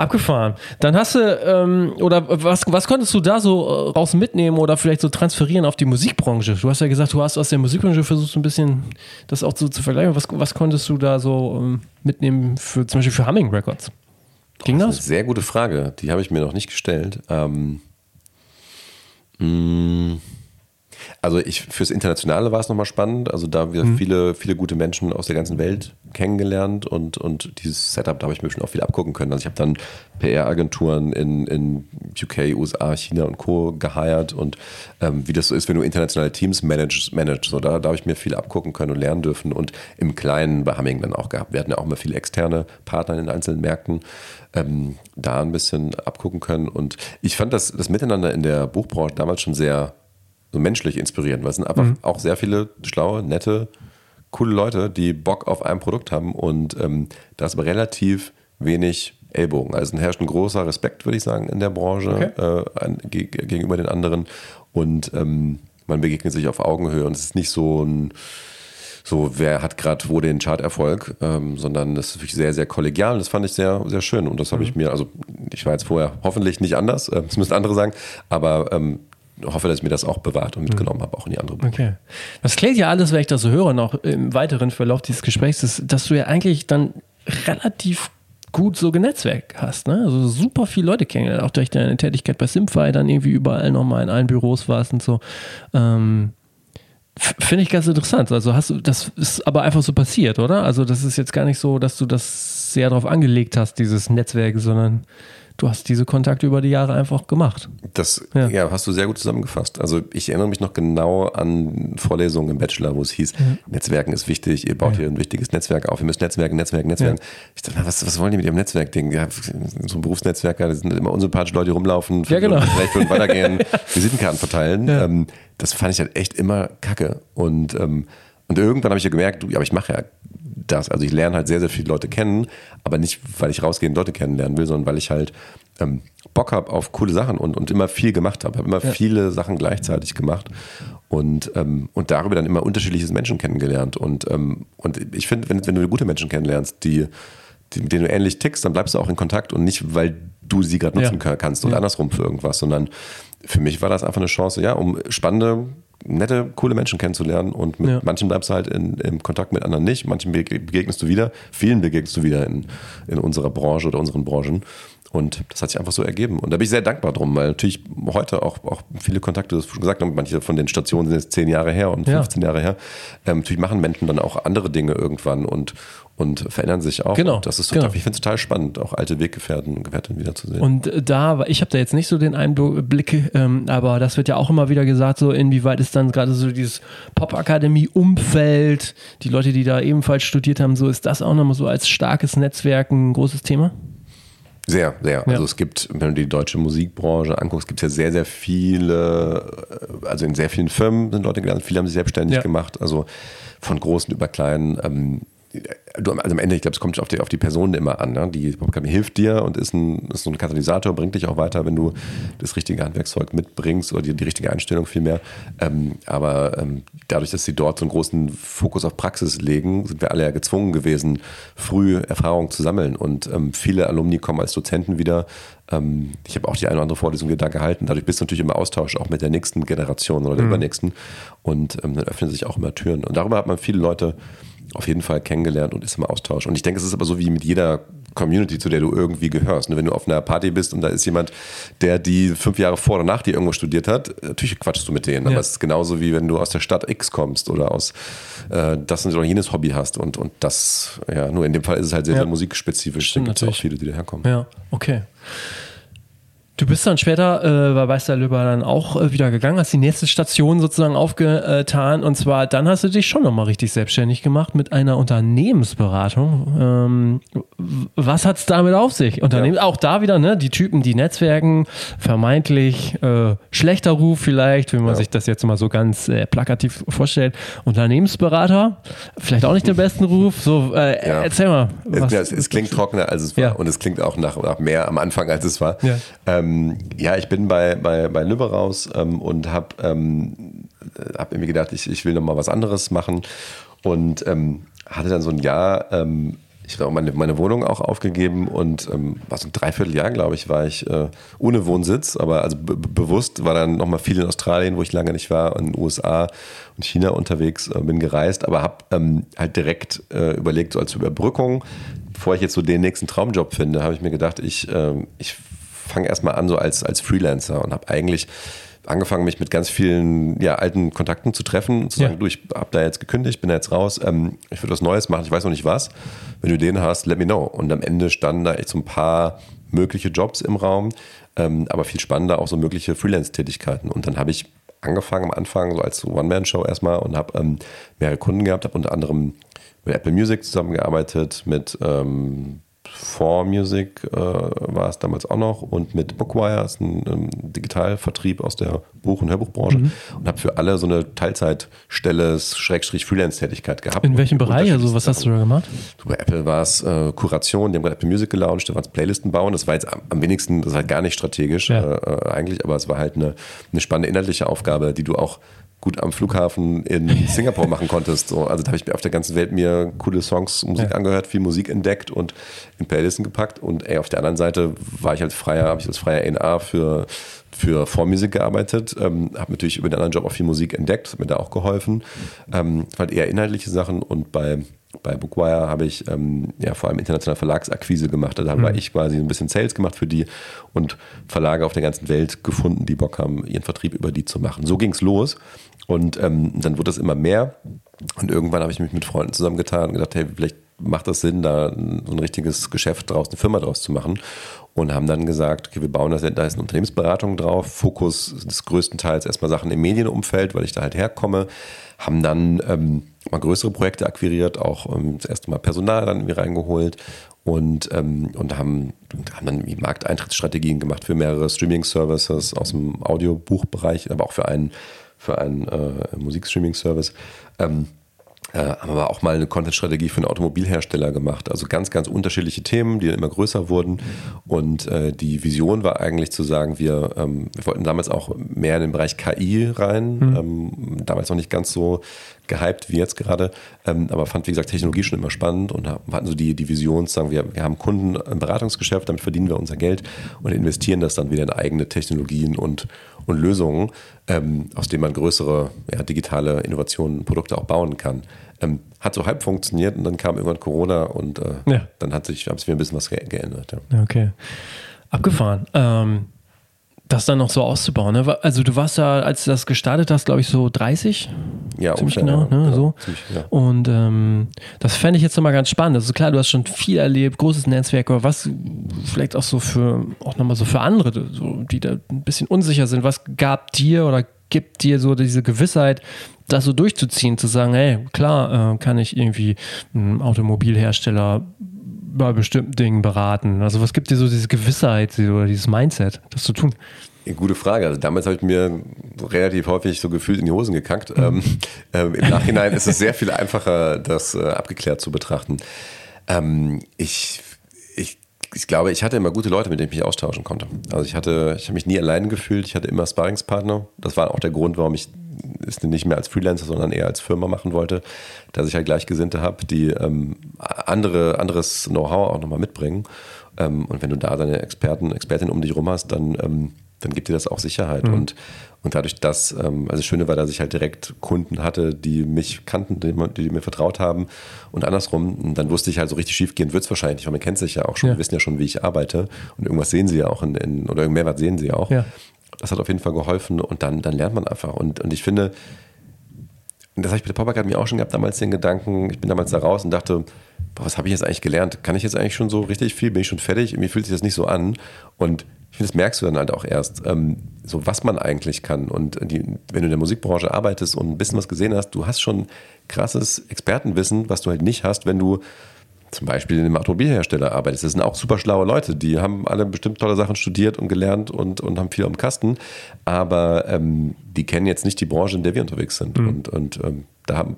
Abgefahren. Dann hast du, ähm, oder was, was konntest du da so äh, raus mitnehmen oder vielleicht so transferieren auf die Musikbranche? Du hast ja gesagt, du hast aus der Musikbranche versucht, ein bisschen das auch so zu vergleichen. Was, was konntest du da so ähm, mitnehmen, für, zum Beispiel für Humming Records? Ging das? das? Ist eine sehr gute Frage. Die habe ich mir noch nicht gestellt. Ähm, mh, mm, also ich fürs Internationale war es nochmal spannend. Also da wir mhm. viele, viele gute Menschen aus der ganzen Welt kennengelernt und, und dieses Setup, da habe ich mir schon auch viel abgucken können. Also ich habe dann PR-Agenturen in, in UK, USA, China und Co. geheiert und ähm, wie das so ist, wenn du internationale Teams managst, managst so da, da habe ich mir viel abgucken können und lernen dürfen und im Kleinen bei Humming dann auch gehabt. Wir hatten ja auch immer viele externe Partner in den einzelnen Märkten. Ähm, da ein bisschen abgucken können. Und ich fand das, das Miteinander in der Buchbranche damals schon sehr so menschlich inspirierend, weil es sind einfach mhm. auch sehr viele schlaue, nette, coole Leute, die Bock auf ein Produkt haben und ähm, da ist aber relativ wenig Ellbogen. Also herrscht ein großer Respekt, würde ich sagen, in der Branche okay. äh, gegenüber den anderen und ähm, man begegnet sich auf Augenhöhe und es ist nicht so ein so, wer hat gerade wo den Charterfolg, ähm, sondern das ist wirklich sehr, sehr kollegial. Das fand ich sehr, sehr schön. Und das habe ich mhm. mir, also ich war jetzt vorher hoffentlich nicht anders, äh, das müssen andere sagen, aber ähm, hoffe, dass ich mir das auch bewahrt und mitgenommen habe, auch in die andere Buch. Okay. Das klingt ja alles, wenn ich das so höre, noch im weiteren Verlauf dieses Gesprächs, ist, dass du ja eigentlich dann relativ gut so genetzwerk hast, ne? Also super viele Leute kennengelernt, auch durch deine Tätigkeit bei Simfy, dann irgendwie überall nochmal in allen Büros warst und so. Ähm, Finde ich ganz interessant. Also hast du, das ist aber einfach so passiert, oder? Also das ist jetzt gar nicht so, dass du das sehr darauf angelegt hast, dieses Netzwerk, sondern du hast diese Kontakte über die Jahre einfach gemacht. Das ja. ja. hast du sehr gut zusammengefasst. Also ich erinnere mich noch genau an Vorlesungen im Bachelor, wo es hieß, ja. Netzwerken ist wichtig, ihr baut ja. hier ein wichtiges Netzwerk auf, ihr müsst Netzwerken, Netzwerken, Netzwerken. Ich dachte, was, was wollen die mit ihrem Netzwerkding? Ja, so ein Berufsnetzwerker, das sind immer unsympathische Leute, die rumlaufen, ja, genau. vielleicht würden weitergehen, Visitenkarten verteilen. Ähm, das fand ich halt echt immer kacke. Und, ähm, und irgendwann habe ich ja gemerkt, du, aber ich mache ja das. Also ich lerne halt sehr, sehr viele Leute kennen, aber nicht, weil ich rausgehen Leute kennenlernen will, sondern weil ich halt ähm, Bock habe auf coole Sachen und, und immer viel gemacht habe. Ich habe immer ja. viele Sachen gleichzeitig gemacht und, ähm, und darüber dann immer unterschiedliches Menschen kennengelernt. Und, ähm, und ich finde, wenn, wenn du gute Menschen kennenlernst, die, die, mit denen du ähnlich tickst, dann bleibst du auch in Kontakt und nicht, weil du sie gerade nutzen ja. kannst oder ja. andersrum für irgendwas, sondern für mich war das einfach eine Chance, ja, um spannende nette, coole Menschen kennenzulernen und mit ja. manchen bleibst du halt in, im Kontakt mit anderen nicht, manchen begegnest du wieder, vielen begegnest du wieder in, in unserer Branche oder unseren Branchen Und das hat sich einfach so ergeben. Und da bin ich sehr dankbar drum, weil natürlich heute auch, auch viele Kontakte, das schon gesagt haben, manche von den Stationen sind jetzt zehn Jahre her und 15 ja. Jahre her. Ähm, natürlich machen Menschen dann auch andere Dinge irgendwann und, und verändern sich auch. Genau. Das ist total, genau. ich finde es total spannend, auch alte Weggefährten und Gefährtinnen wiederzusehen. Und da, ich habe da jetzt nicht so den Einblick, ähm, aber das wird ja auch immer wieder gesagt, so inwieweit ist dann gerade so dieses Popakademie-Umfeld, die Leute, die da ebenfalls studiert haben, so ist das auch nochmal so als starkes Netzwerk ein großes Thema? Sehr, sehr. Ja. Also es gibt, wenn du die deutsche Musikbranche anguckst, gibt es ja sehr, sehr viele, äh, also in sehr vielen Firmen sind Leute gelandet, viele haben sich selbstständig ja. gemacht, also von großen über kleinen. Ähm, du, also am Ende, ich glaube, es kommt auf die, auf die Person immer an. Ne? Die Popakademie hilft dir und ist, ein, ist so ein Katalysator, bringt dich auch weiter, wenn du das richtige Handwerkszeug mitbringst oder die, die richtige Einstellung vielmehr. Ähm, aber ähm, dadurch, dass sie dort so einen großen Fokus auf Praxis legen, sind wir alle ja gezwungen gewesen, früh Erfahrung zu sammeln. Und ähm, viele Alumni kommen als Dozenten wieder. Ähm, ich habe auch die eine oder andere Vorlesung da gehalten. Dadurch bist du natürlich immer Austausch, auch mit der nächsten Generation oder der mhm. übernächsten. Und ähm, dann öffnen sich auch immer Türen. Und darüber hat man viele Leute auf jeden Fall kennengelernt und ist im Austausch. Und ich denke, es ist aber so wie mit jeder Community, zu der du irgendwie gehörst. Und wenn du auf einer Party bist und da ist jemand, der die fünf Jahre vor oder nach dir irgendwo studiert hat, natürlich quatschst du mit denen. Ja. Aber es ist genauso wie wenn du aus der Stadt X kommst oder aus äh, das oder jenes Hobby hast. Und, und das, ja, nur in dem Fall ist es halt sehr, ja. sehr musikspezifisch. Stimmt, da gibt es auch viele, die daherkommen. Ja, okay. Du bist dann später äh, bei Weißerlöber dann auch äh, wieder gegangen, hast die nächste Station sozusagen aufgetan und zwar dann hast du dich schon nochmal richtig selbstständig gemacht mit einer Unternehmensberatung. Ähm, was hat es damit auf sich? Unternehmen, ja. Auch da wieder, ne, die Typen, die Netzwerken, vermeintlich äh, schlechter Ruf vielleicht, wenn man ja. sich das jetzt mal so ganz äh, plakativ vorstellt. Unternehmensberater, vielleicht auch nicht den besten Ruf. So, äh, ja. erzähl mal. Es, es, es, klingt trockener, als es war und es klingt auch nach, nach mehr am Anfang, als es war. Ähm, ähm, ja, ich bin bei, bei, bei Lübbe raus ähm, und habe ähm, hab mir gedacht, ich, ich will noch mal was anderes machen. Und ähm, hatte dann so ein Jahr, ähm, ich habe meine, meine Wohnung auch aufgegeben und ähm, war so ein Dreivierteljahr, glaube ich, war ich äh, ohne Wohnsitz, aber also bewusst war dann noch mal viel in Australien, wo ich lange nicht war, in den USA und China unterwegs, äh, bin gereist, aber habe ähm, halt direkt äh, überlegt, so als Überbrückung, bevor ich jetzt so den nächsten Traumjob finde, habe ich mir gedacht, ich, ähm, ich fange erstmal an so als, als Freelancer und habe eigentlich angefangen, mich mit ganz vielen ja, alten Kontakten zu treffen und zu sagen, ja. du, ich habe da jetzt gekündigt, bin da jetzt raus, ähm, ich würde was Neues machen, ich weiß noch nicht was. Wenn du den hast, let me know. Und am Ende standen da echt so ein paar mögliche Jobs im Raum, ähm, aber viel spannender auch so mögliche Freelance-Tätigkeiten. Und dann habe ich angefangen am Anfang so als One-Man-Show erstmal und habe ähm, mehrere Kunden gehabt, habe unter anderem mit Apple Music zusammengearbeitet, mit ähm, 4Music äh, war es damals auch noch und mit Bookwire, ist ein ähm, Digitalvertrieb aus der Buch- und Hörbuchbranche mhm. und habe für alle so eine Teilzeitstelle, Schrägstrich Freelance-Tätigkeit gehabt. In welchem Bereich? Also was hast du da gemacht? bei Apple war es äh, Kuration, die haben gerade Apple Music gelauncht, da waren es Playlisten bauen. Das war jetzt am, wenigsten, das ist halt gar nicht strategisch ja. äh, eigentlich, aber es war halt eine, eine spannende inhaltliche Aufgabe, die du auch gut am Flughafen in Singapur machen konntest. So, also da habe ich mir auf der ganzen Welt mir coole Songs, Musik ja. angehört, viel Musik entdeckt und in Playlisten gepackt. Und ey, auf der anderen Seite war ich als freier, habe ich als freier NA für für Vormusik gearbeitet, ähm, habe natürlich über den anderen Job auch viel Musik entdeckt, hat mir da auch geholfen. Ähm, halt eher inhaltliche Sachen und bei bei Bookwire habe ich ähm, ja vor allem internationale Verlagsakquise gemacht. Da mhm. habe ich quasi ein bisschen Sales gemacht für die und Verlage auf der ganzen Welt gefunden, die Bock haben, ihren Vertrieb über die zu machen. So ging es los. Und ähm, dann wurde es immer mehr. Und irgendwann habe ich mich mit Freunden zusammengetan und gedacht, hey, vielleicht macht das Sinn, da so ein richtiges Geschäft draus, eine Firma draus zu machen. Und haben dann gesagt, okay, wir bauen das, da ist eine Unternehmensberatung drauf. Fokus ist größtenteils erstmal Sachen im Medienumfeld, weil ich da halt herkomme. Haben dann ähm, mal größere Projekte akquiriert, auch ähm, das erste Mal Personal dann irgendwie reingeholt und, ähm, und haben, haben dann Markteintrittsstrategien gemacht für mehrere Streaming-Services aus dem Audiobuchbereich, aber auch für einen für einen äh, Musikstreaming-Service. Ähm, äh, haben aber auch mal eine Content-Strategie für einen Automobilhersteller gemacht. Also ganz, ganz unterschiedliche Themen, die dann immer größer wurden. Und äh, die Vision war eigentlich zu sagen, wir, ähm, wir wollten damals auch mehr in den Bereich KI rein. Mhm. Ähm, damals noch nicht ganz so gehypt wie jetzt gerade, ähm, aber fand, wie gesagt, Technologie schon immer spannend und hatten so die, die Vision zu sagen, wir, wir haben Kunden im Beratungsgeschäft, damit verdienen wir unser Geld und investieren das dann wieder in eigene Technologien und, und Lösungen, ähm, aus denen man größere ja, digitale Innovationen, Produkte auch bauen kann. Ähm, hat so halb funktioniert und dann kam irgendwann Corona und äh, ja. dann hat sich, hat sich wieder ein bisschen was ge geändert. Ja. Okay. Abgefahren. Ähm, das dann noch so auszubauen. Ne? Also du warst ja, als du das gestartet hast, glaube ich, so 30. Ja, ziemlich ungefähr, genau. ja. Ne? Ja, so. ziemlich, ja. Und ähm, das fände ich jetzt nochmal ganz spannend. Also klar, du hast schon viel erlebt, großes Netzwerk, aber was vielleicht auch so für, auch nochmal so für andere, so, die da ein bisschen unsicher sind, was gab dir oder gibt dir so diese Gewissheit, das so durchzuziehen, zu sagen, hey, klar, äh, kann ich irgendwie einen Automobilhersteller bei bestimmten Dingen beraten. Also was gibt dir so diese Gewissheit oder dieses Mindset, das zu tun? Gute Frage. Also damals habe ich mir relativ häufig so gefühlt in die Hosen gekackt. Ähm, ähm, Im Nachhinein ist es sehr viel einfacher, das äh, abgeklärt zu betrachten. Ähm, ich, ich, glaube, ich hatte immer gute Leute, mit denen ich mich austauschen konnte. Also ich hatte, ich habe mich nie allein gefühlt. Ich hatte immer Sparringspartner. Das war auch der Grund, warum ich es nicht mehr als Freelancer, sondern eher als Firma machen wollte, dass ich halt Gleichgesinnte habe, die ähm, andere, anderes Know-how auch nochmal mitbringen. Ähm, und wenn du da deine Experten, Expertin um dich rum hast, dann, ähm, dann gibt dir das auch Sicherheit. Und, und dadurch, dass, ähm, also das Schöne war, dass ich halt direkt Kunden hatte, die mich kannten, die, die mir vertraut haben und andersrum. Und dann wusste ich halt, so richtig schiefgehen wird es wahrscheinlich weil man kennt sich ja auch schon, Ja. wissen ja schon, wie ich arbeite. Und irgendwas sehen sie ja auch in, in oder irgendeinen Mehrwert sehen sie ja auch. Ja. Das hat auf jeden Fall geholfen und dann, dann lernt man einfach. Und, und ich finde, und das habe ich bei der Pop Academy auch schon gehabt, damals den Gedanken, ich bin damals da raus und dachte, boah, was habe ich jetzt eigentlich gelernt? Kann ich jetzt eigentlich schon so richtig viel? Bin ich schon fertig? Irgendwie fühlt sich das nicht so an. Und ich finde, das merkst du dann halt auch erst, ähm, so was man eigentlich kann. Und die, wenn du in der Musikbranche arbeitest und ein bisschen was gesehen hast, du hast schon krasses Expertenwissen, was du halt nicht hast, wenn du zum Beispiel in einem Automobilhersteller arbeitest. Das sind auch super schlaue Leute, die haben alle bestimmt tolle Sachen studiert und gelernt und, und haben viel am Kasten, aber ähm, die kennen jetzt nicht die Branche, in der wir unterwegs sind. Und, und ähm, da haben,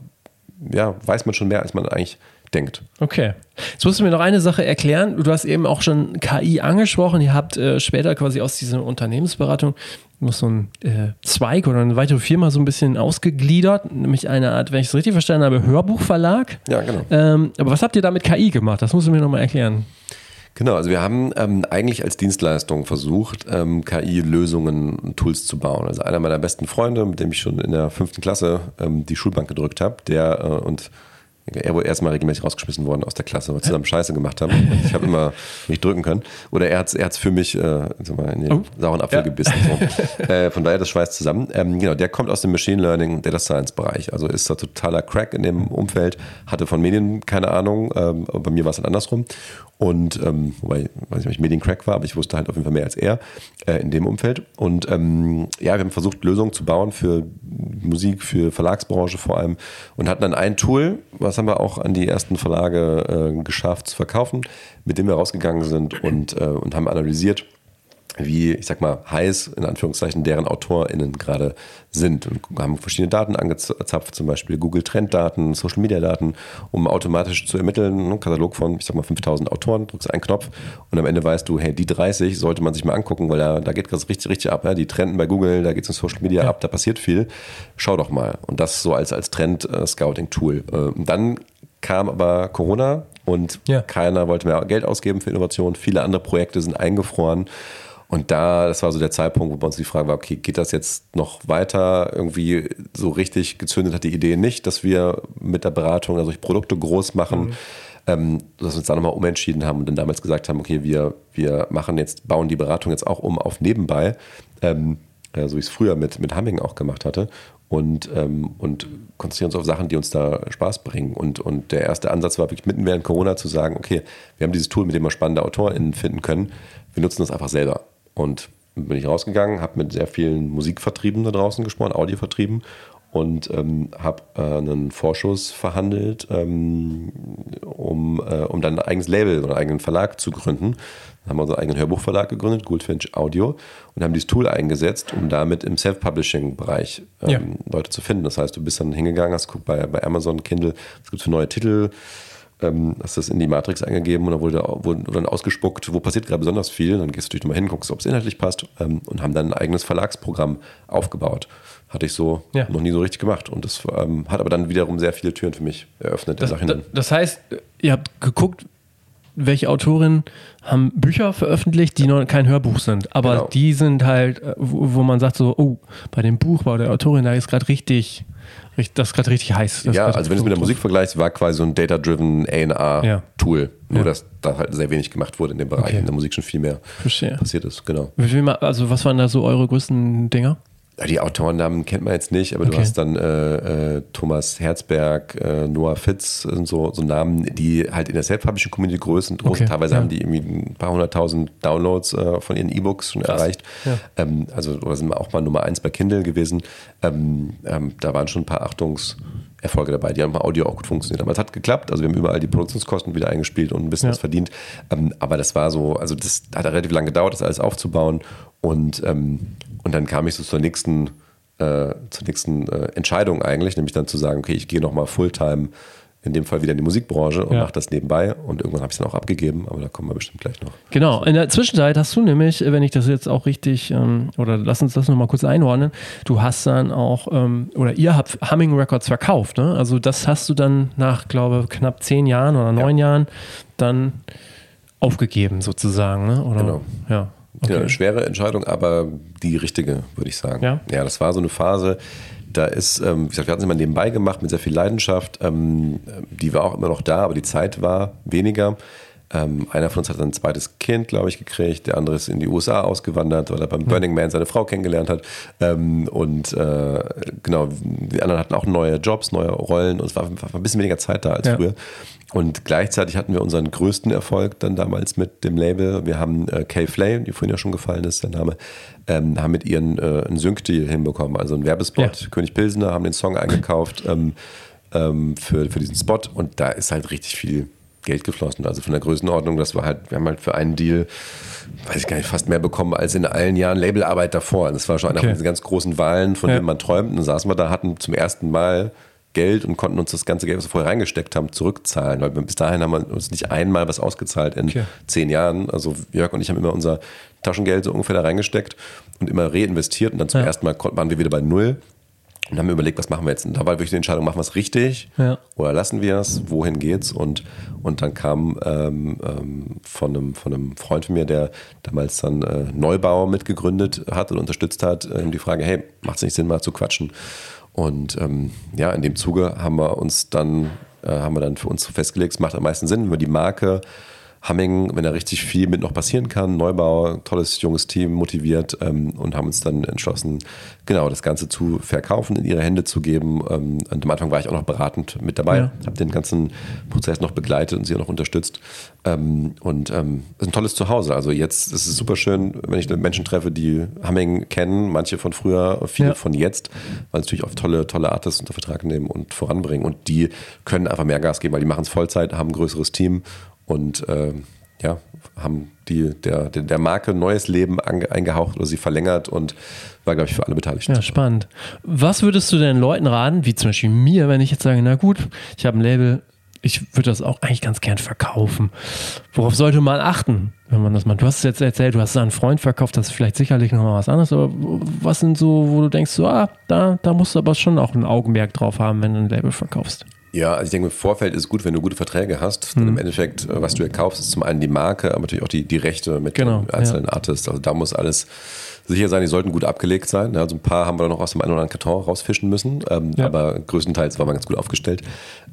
ja, weiß man schon mehr, als man eigentlich denkt. Okay. Jetzt musst du mir noch eine Sache erklären. Du hast eben auch schon KI angesprochen. Ihr habt äh, später quasi aus dieser Unternehmensberatung noch so einen äh, Zweig oder eine weitere Firma so ein bisschen ausgegliedert, nämlich eine Art, wenn ich es richtig verstanden habe, Hörbuchverlag. Ja, genau. Ähm, aber was habt ihr da mit KI gemacht? Das musst du mir nochmal erklären. Genau, also wir haben ähm, eigentlich als Dienstleistung versucht, ähm, KI-Lösungen und Tools zu bauen. Also einer meiner besten Freunde, mit dem ich schon in der fünften Klasse ähm, die Schulbank gedrückt habe, der äh, und er wurde erstmal regelmäßig rausgeschmissen worden aus der Klasse, weil wir zusammen Scheiße gemacht haben. Ich habe immer mich drücken können. Oder er hat es er hat's für mich äh, mal, in den Oh. sauren Apfel Ja. gebissen. So. äh, von daher, das schweißt zusammen. Ähm, genau, der kommt aus dem Machine Learning Data Science Bereich. Also ist da totaler Crack in dem Umfeld, hatte von Medien keine Ahnung. Ähm, bei mir war es dann andersrum. Und ähm, wobei, weiß nicht, ob ich Mediencrack war, aber ich wusste halt auf jeden Fall mehr als er äh, in dem Umfeld. Und ähm, ja, wir haben versucht, Lösungen zu bauen für Musik, für Verlagsbranche vor allem und hatten dann ein Tool, was haben wir auch an die ersten Verlage äh, geschafft zu verkaufen, mit dem wir rausgegangen sind und, äh, und haben analysiert, wie, ich sag mal, heiß in Anführungszeichen deren AutorInnen gerade sind und haben verschiedene Daten angezapft, zum Beispiel Google Trenddaten, Social Media Daten, um automatisch zu ermitteln, einen Katalog von, ich sag mal, 5000 Autoren, drückst einen Knopf und am Ende weißt du, hey, die 30 sollte man sich mal angucken, weil da, da geht das richtig, richtig ab. Ja? Die trenden bei Google, da geht es in Social Media ab, da passiert viel. Schau doch mal. Und das so als, als Trend-Scouting-Tool. Äh, und dann kam aber Corona und Ja. keiner wollte mehr Geld ausgeben für Innovation. Viele andere Projekte sind eingefroren. Und da, das war so der Zeitpunkt, wo bei uns die Frage war, okay, geht das jetzt noch weiter? Irgendwie so richtig gezündet hat die Idee nicht, dass wir mit der Beratung also Produkte groß machen. Ähm, dass wir uns da nochmal umentschieden haben und dann damals gesagt haben, okay, wir, wir machen jetzt, bauen die Beratung jetzt auch um auf nebenbei, ähm, äh, so wie ich es früher mit, mit Humming auch gemacht hatte und, ähm, und konzentrieren uns auf Sachen, die uns da Spaß bringen. Und, und der erste Ansatz war wirklich mitten während Corona zu sagen, okay, wir haben dieses Tool, mit dem wir spannende AutorInnen finden können, wir nutzen das einfach selber. Und bin ich rausgegangen, habe mit sehr vielen Musikvertrieben da draußen gesprochen, Audiovertrieben und ähm, habe äh, einen Vorschuss verhandelt, ähm, um, äh, um dann ein eigenes Label oder einen eigenen Verlag zu gründen. Dann haben wir unseren eigenen Hörbuchverlag gegründet, Goldfinch Audio, und haben dieses Tool eingesetzt, um damit im Self-Publishing-Bereich ähm, Ja. Leute zu finden. Das heißt, du bist dann hingegangen, hast geguckt bei, bei Amazon, Kindle, was gibt es für neue Titel, ähm, hast das in die Matrix eingegeben und dann wurde, wurde dann ausgespuckt, wo passiert gerade besonders viel. Dann gehst du natürlich nochmal hin, guckst, ob es inhaltlich passt ähm, und haben dann ein eigenes Verlagsprogramm aufgebaut. Hatte ich so Ja. noch nie so richtig gemacht. Und das ähm, hat aber dann wiederum sehr viele Türen für mich eröffnet Das, im Nachhinein. das heißt, ihr habt geguckt, welche Autorinnen haben Bücher veröffentlicht, die noch kein Hörbuch sind, aber Genau. die sind halt, äh, wo, wo man sagt so, oh, bei dem Buch, bei der Autorin, da ist gerade richtig, richtig, das ist gerade richtig heiß. Ja, also wenn du es mit der Musik vergleichst, war quasi so ein data-driven Ja. A&R-Tool. Nur, Ja. dass da halt sehr wenig gemacht wurde in dem Bereich. Okay. In der Musik schon viel mehr Verstehe. passiert ist, genau. Also was waren da so eure größten Dinger? Die Autorennamen kennt man jetzt nicht, aber du Okay. hast dann äh, äh, Thomas Herzberg, äh, Noah Fitz, sind so, so Namen, die halt in der Self-Publishing-Community groß sind. Okay, Teilweise ja. haben die irgendwie ein paar hunderttausend Downloads äh, von ihren E-Books schon erreicht. Ja. Ähm, also oder sind auch mal Nummer eins bei Kindle gewesen. Ähm, ähm, da waren schon ein paar Achtungserfolge dabei. Die haben bei Audio auch gut funktioniert. Aber es hat geklappt. Also wir haben überall die Produktionskosten wieder eingespielt und ein bisschen Ja. was verdient. Ähm, aber das war so, also das hat relativ lange gedauert, das alles aufzubauen. Und, ähm, und dann kam ich so zur nächsten, äh, zur nächsten äh, Entscheidung eigentlich, nämlich dann zu sagen, okay, ich gehe nochmal Fulltime in dem Fall wieder in die Musikbranche und Ja. mache das nebenbei. Und irgendwann habe ich es dann auch abgegeben, aber da kommen wir bestimmt gleich noch. Genau, in der Zwischenzeit hast du nämlich, wenn ich das jetzt auch richtig, ähm, oder lass uns das nochmal kurz einordnen, du hast dann auch, ähm, oder ihr habt Humming Records verkauft, ne? Also das hast du dann nach, glaube knapp zehn Jahren oder neun Jahren dann aufgegeben sozusagen, ne? Oder, Genau. Ja. Ja, Okay. eine schwere Entscheidung, aber die richtige, würde ich sagen. Ja? ja, das war so eine Phase, da ist, ähm, wie gesagt, wir hatten es immer nebenbei gemacht mit sehr viel Leidenschaft. Ähm, die war auch immer noch da, aber die Zeit war weniger. Ähm, einer von uns hat ein zweites Kind, glaube ich, gekriegt. Der andere ist in die USA ausgewandert, weil er beim Burning Man seine Frau kennengelernt hat. Ähm, und äh, genau, die anderen hatten auch neue Jobs, neue Rollen und es war, war ein bisschen weniger Zeit da als Ja. früher. Und gleichzeitig hatten wir unseren größten Erfolg dann damals mit dem Label. Wir haben äh, Kay Flay, die vorhin ja schon gefallen ist, der Name, ähm, haben mit ihren äh, einen Sync-Deal hinbekommen, also einen Werbespot. Ja. König Pilsener haben den Song eingekauft ähm, ähm, für, für diesen Spot und da ist halt richtig viel Geld geflossen. Also von der Größenordnung, das war halt, wir haben halt für einen Deal, weiß ich gar nicht, fast mehr bekommen als in allen Jahren Labelarbeit davor. Das war schon einer Okay. von diesen ganz großen Wahlen, von Ja. denen man träumt. Und dann saßen wir da, hatten zum ersten Mal Geld und konnten uns das ganze Geld, was wir vorher reingesteckt haben, zurückzahlen. Weil bis dahin haben wir uns nicht einmal was ausgezahlt in Okay. zehn Jahren. Also Jörg und ich haben immer unser Taschengeld so ungefähr da reingesteckt und immer reinvestiert. Und dann zum Ja. ersten Mal waren wir wieder bei Null. Und haben überlegt, was machen wir jetzt? Und da war wirklich die Entscheidung, machen wir es richtig Ja. oder lassen wir es? Wohin geht's? Und, und dann kam ähm, ähm, von, einem, von einem Freund von mir, der damals dann äh, Neubau mitgegründet hat und unterstützt hat, ähm, die Frage, hey, macht es nicht Sinn, mal zu quatschen? Und ähm, ja, in dem Zuge haben wir uns dann, äh, haben wir dann für uns festgelegt, es macht am meisten Sinn, wenn wir die Marke Hamming, wenn da richtig viel mit noch passieren kann, Neubau, tolles junges Team, motiviert ähm, und haben uns dann entschlossen, genau das Ganze zu verkaufen, in ihre Hände zu geben. Ähm, und am Anfang war ich auch noch beratend mit dabei, Ja. habe den ganzen Prozess noch begleitet und sie auch noch unterstützt. Ähm, und ähm, ist ein tolles Zuhause. Also jetzt ist es super schön, wenn ich Menschen treffe, die Hamming kennen, manche von früher, viele Ja. von jetzt, weil sie natürlich auch tolle, tolle Artists unter Vertrag nehmen und voranbringen. Und die können einfach mehr Gas geben, weil die machen es Vollzeit, haben ein größeres Team und ähm, ja, haben die, der, der, Marke neues Leben eingehaucht oder sie verlängert und war, glaube ich, für alle Beteiligten. Ja, spannend. Was würdest du denn Leuten raten, wie zum Beispiel mir, wenn ich jetzt sage, na gut, ich habe ein Label, ich würde das auch eigentlich ganz gern verkaufen. Worauf sollte man achten, wenn man das macht? Du hast es jetzt erzählt, du hast es an einen Freund verkauft, das ist vielleicht sicherlich nochmal was anderes, aber was sind so, wo du denkst, so, ah, da, da musst du aber schon auch ein Augenmerk drauf haben, wenn du ein Label verkaufst. Ja, also ich denke, im Vorfeld ist es gut, wenn du gute Verträge hast. Mhm. Denn im Endeffekt, äh, was du hier kaufst, ist zum einen die Marke, aber natürlich auch die, die Rechte mit Genau, den einzelnen Artists. Also da muss alles sicher sein, die sollten gut abgelegt sein. Ja, Also ein paar haben wir noch aus dem einen oder anderen Karton rausfischen müssen, ähm, Ja. aber größtenteils waren wir ganz gut aufgestellt,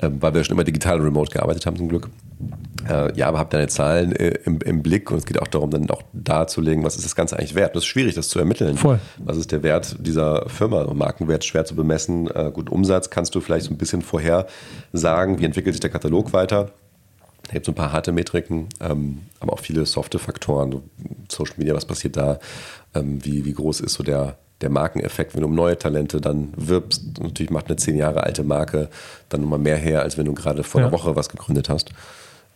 ähm, weil wir schon immer digital und remote gearbeitet haben zum Glück. Äh, ja, aber habt deine Zahlen äh, im, im Blick und es geht auch darum, dann auch darzulegen, was ist das Ganze eigentlich wert. Das ist schwierig, das zu ermitteln. Voll. Was ist der Wert dieser Firma? Markenwert schwer zu bemessen. Äh, gut, Umsatz kannst du vielleicht so ein bisschen vorher sagen. Wie entwickelt sich der Katalog weiter? Da gibt es so ein paar harte Metriken, ähm, aber auch viele softe Faktoren. So Social Media, was passiert da? Ähm, wie, wie groß ist so der, der Markeneffekt, wenn du um neue Talente dann wirbst? Natürlich macht eine zehn Jahre alte Marke dann nochmal mehr her, als wenn du gerade vor Ja. einer Woche was gegründet hast.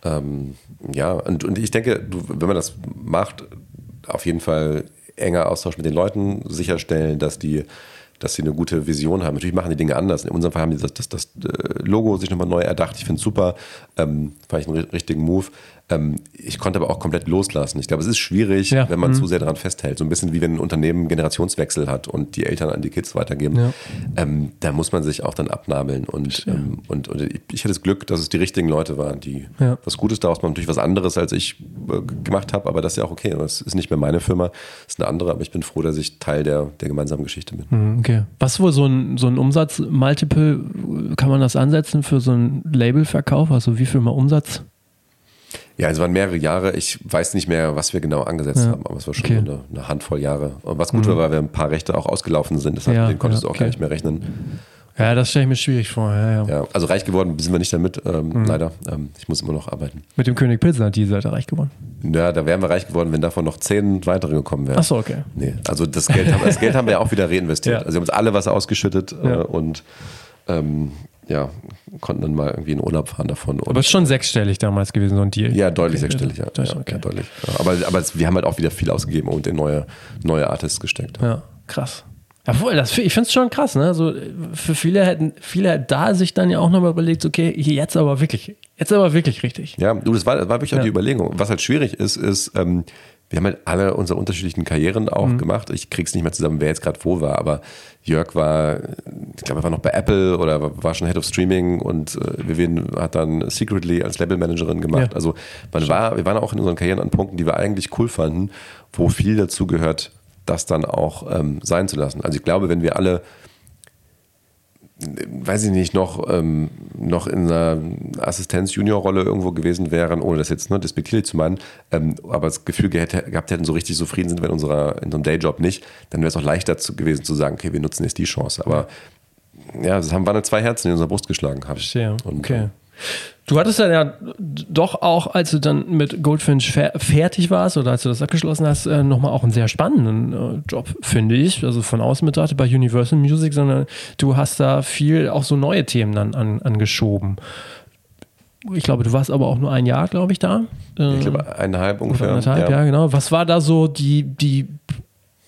Ähm, ja, und, und ich denke, du, wenn man das macht, auf jeden Fall enger Austausch mit den Leuten, sicherstellen, dass die, dass sie eine gute Vision haben. Natürlich machen die Dinge anders. In unserem Fall haben die das, das, das äh, Logo sich nochmal neu erdacht. Ich finde es super. Ähm, fand ich einen richtigen Move. Ähm, ich konnte aber auch komplett loslassen. Ich glaube, es ist schwierig, ja. wenn man mhm. zu sehr daran festhält. So ein bisschen wie wenn ein Unternehmen Generationswechsel hat und die Eltern an die Kids weitergeben. Ja. Ähm, da muss man sich auch dann abnabeln. Und, ja. ähm, und, und, ich hatte das Glück, dass es die richtigen Leute waren, die was Gutes daraus machen. Natürlich was anderes, als ich äh, gemacht habe, aber das ist ja auch okay. Das ist nicht mehr meine Firma, das ist eine andere, aber ich bin froh, dass ich Teil der, der gemeinsamen Geschichte bin. Mhm, okay. Was wohl so ein, so ein Umsatz-Multiple, kann man das ansetzen für so einen Labelverkauf? Also wie viel mal Umsatz? Ja, es waren mehrere Jahre. Ich weiß nicht mehr, was wir genau angesetzt ja. haben, aber es war schon okay. eine, eine, Handvoll Jahre. Und was gut mhm. war, weil wir ein paar Rechte auch ausgelaufen sind. Deshalb ja, den konntest ja, du auch gar nicht mehr rechnen. Ja, das stelle ich mir schwierig vor. Ja, ja. ja, also reich geworden sind wir nicht damit, ähm, mhm. leider. Ähm, ich muss immer noch arbeiten. Mit dem König Pilsner, die seid ihr reich geworden? Ja, da wären wir reich geworden, wenn davon noch zehn weitere gekommen wären. Ach so, okay. Nee, also das Geld, haben, das Geld haben wir ja auch wieder reinvestiert. Also wir haben uns alle was ausgeschüttet äh, und ähm, ja, konnten dann mal irgendwie in Urlaub fahren davon. aber es ist schon sechsstellig damals gewesen, so ein Deal. Ja, deutlich okay, sechsstellig, ja. ja, okay. ja deutlich. Aber, aber wir haben halt auch wieder viel ausgegeben und in neue, neue Artists gesteckt. Ja, krass. Obwohl, das, ich finde es schon krass, ne? Also für viele hätten, viele hätten da sich dann ja auch nochmal überlegt, okay, jetzt aber wirklich, jetzt aber wirklich richtig. Ja, du, das war, das war wirklich auch die Überlegung. Was halt schwierig ist, ist, ähm, wir haben halt alle unsere unterschiedlichen Karrieren auch mhm. gemacht. Ich krieg's nicht mehr zusammen, wer jetzt gerade wo war, aber Jörg war, ich glaube, er war noch bei Apple oder war schon Head of Streaming und äh, Vivian hat dann Secretly als Labelmanagerin gemacht. Ja. Also man war, wir waren auch in unseren Karrieren an Punkten, die wir eigentlich cool fanden, wo viel dazu gehört, das dann auch ähm, sein zu lassen. Also ich glaube, wenn wir alle weiß ich nicht, noch, ähm, noch in einer Assistenz-Junior-Rolle irgendwo gewesen wären, ohne das jetzt ne, despektierlich zu meinen, ähm, aber das Gefühl gehabt, gehabt hätten, so richtig zufrieden sind wir in, unserer, in unserem Dayjob nicht, dann wäre es auch leichter zu, gewesen zu sagen, okay, wir nutzen jetzt die Chance. Aber ja, das haben, waren zwei Herzen in unserer Brust geschlagen. Hab ich. Verstehe. Und, okay. Äh, Du hattest dann ja doch auch, als du dann mit Goldfinch fertig warst oder als du das abgeschlossen hast, äh, nochmal auch einen sehr spannenden äh, Job, finde ich. Also von außen betrachtet bei Universal Music, sondern du hast da viel auch so neue Themen dann an, angeschoben. Ich glaube, du warst aber auch nur ein Jahr, glaube ich, da. Ich glaube, eineinhalb ungefähr. Eineinhalb, ja. ja, genau. Was war da so die, die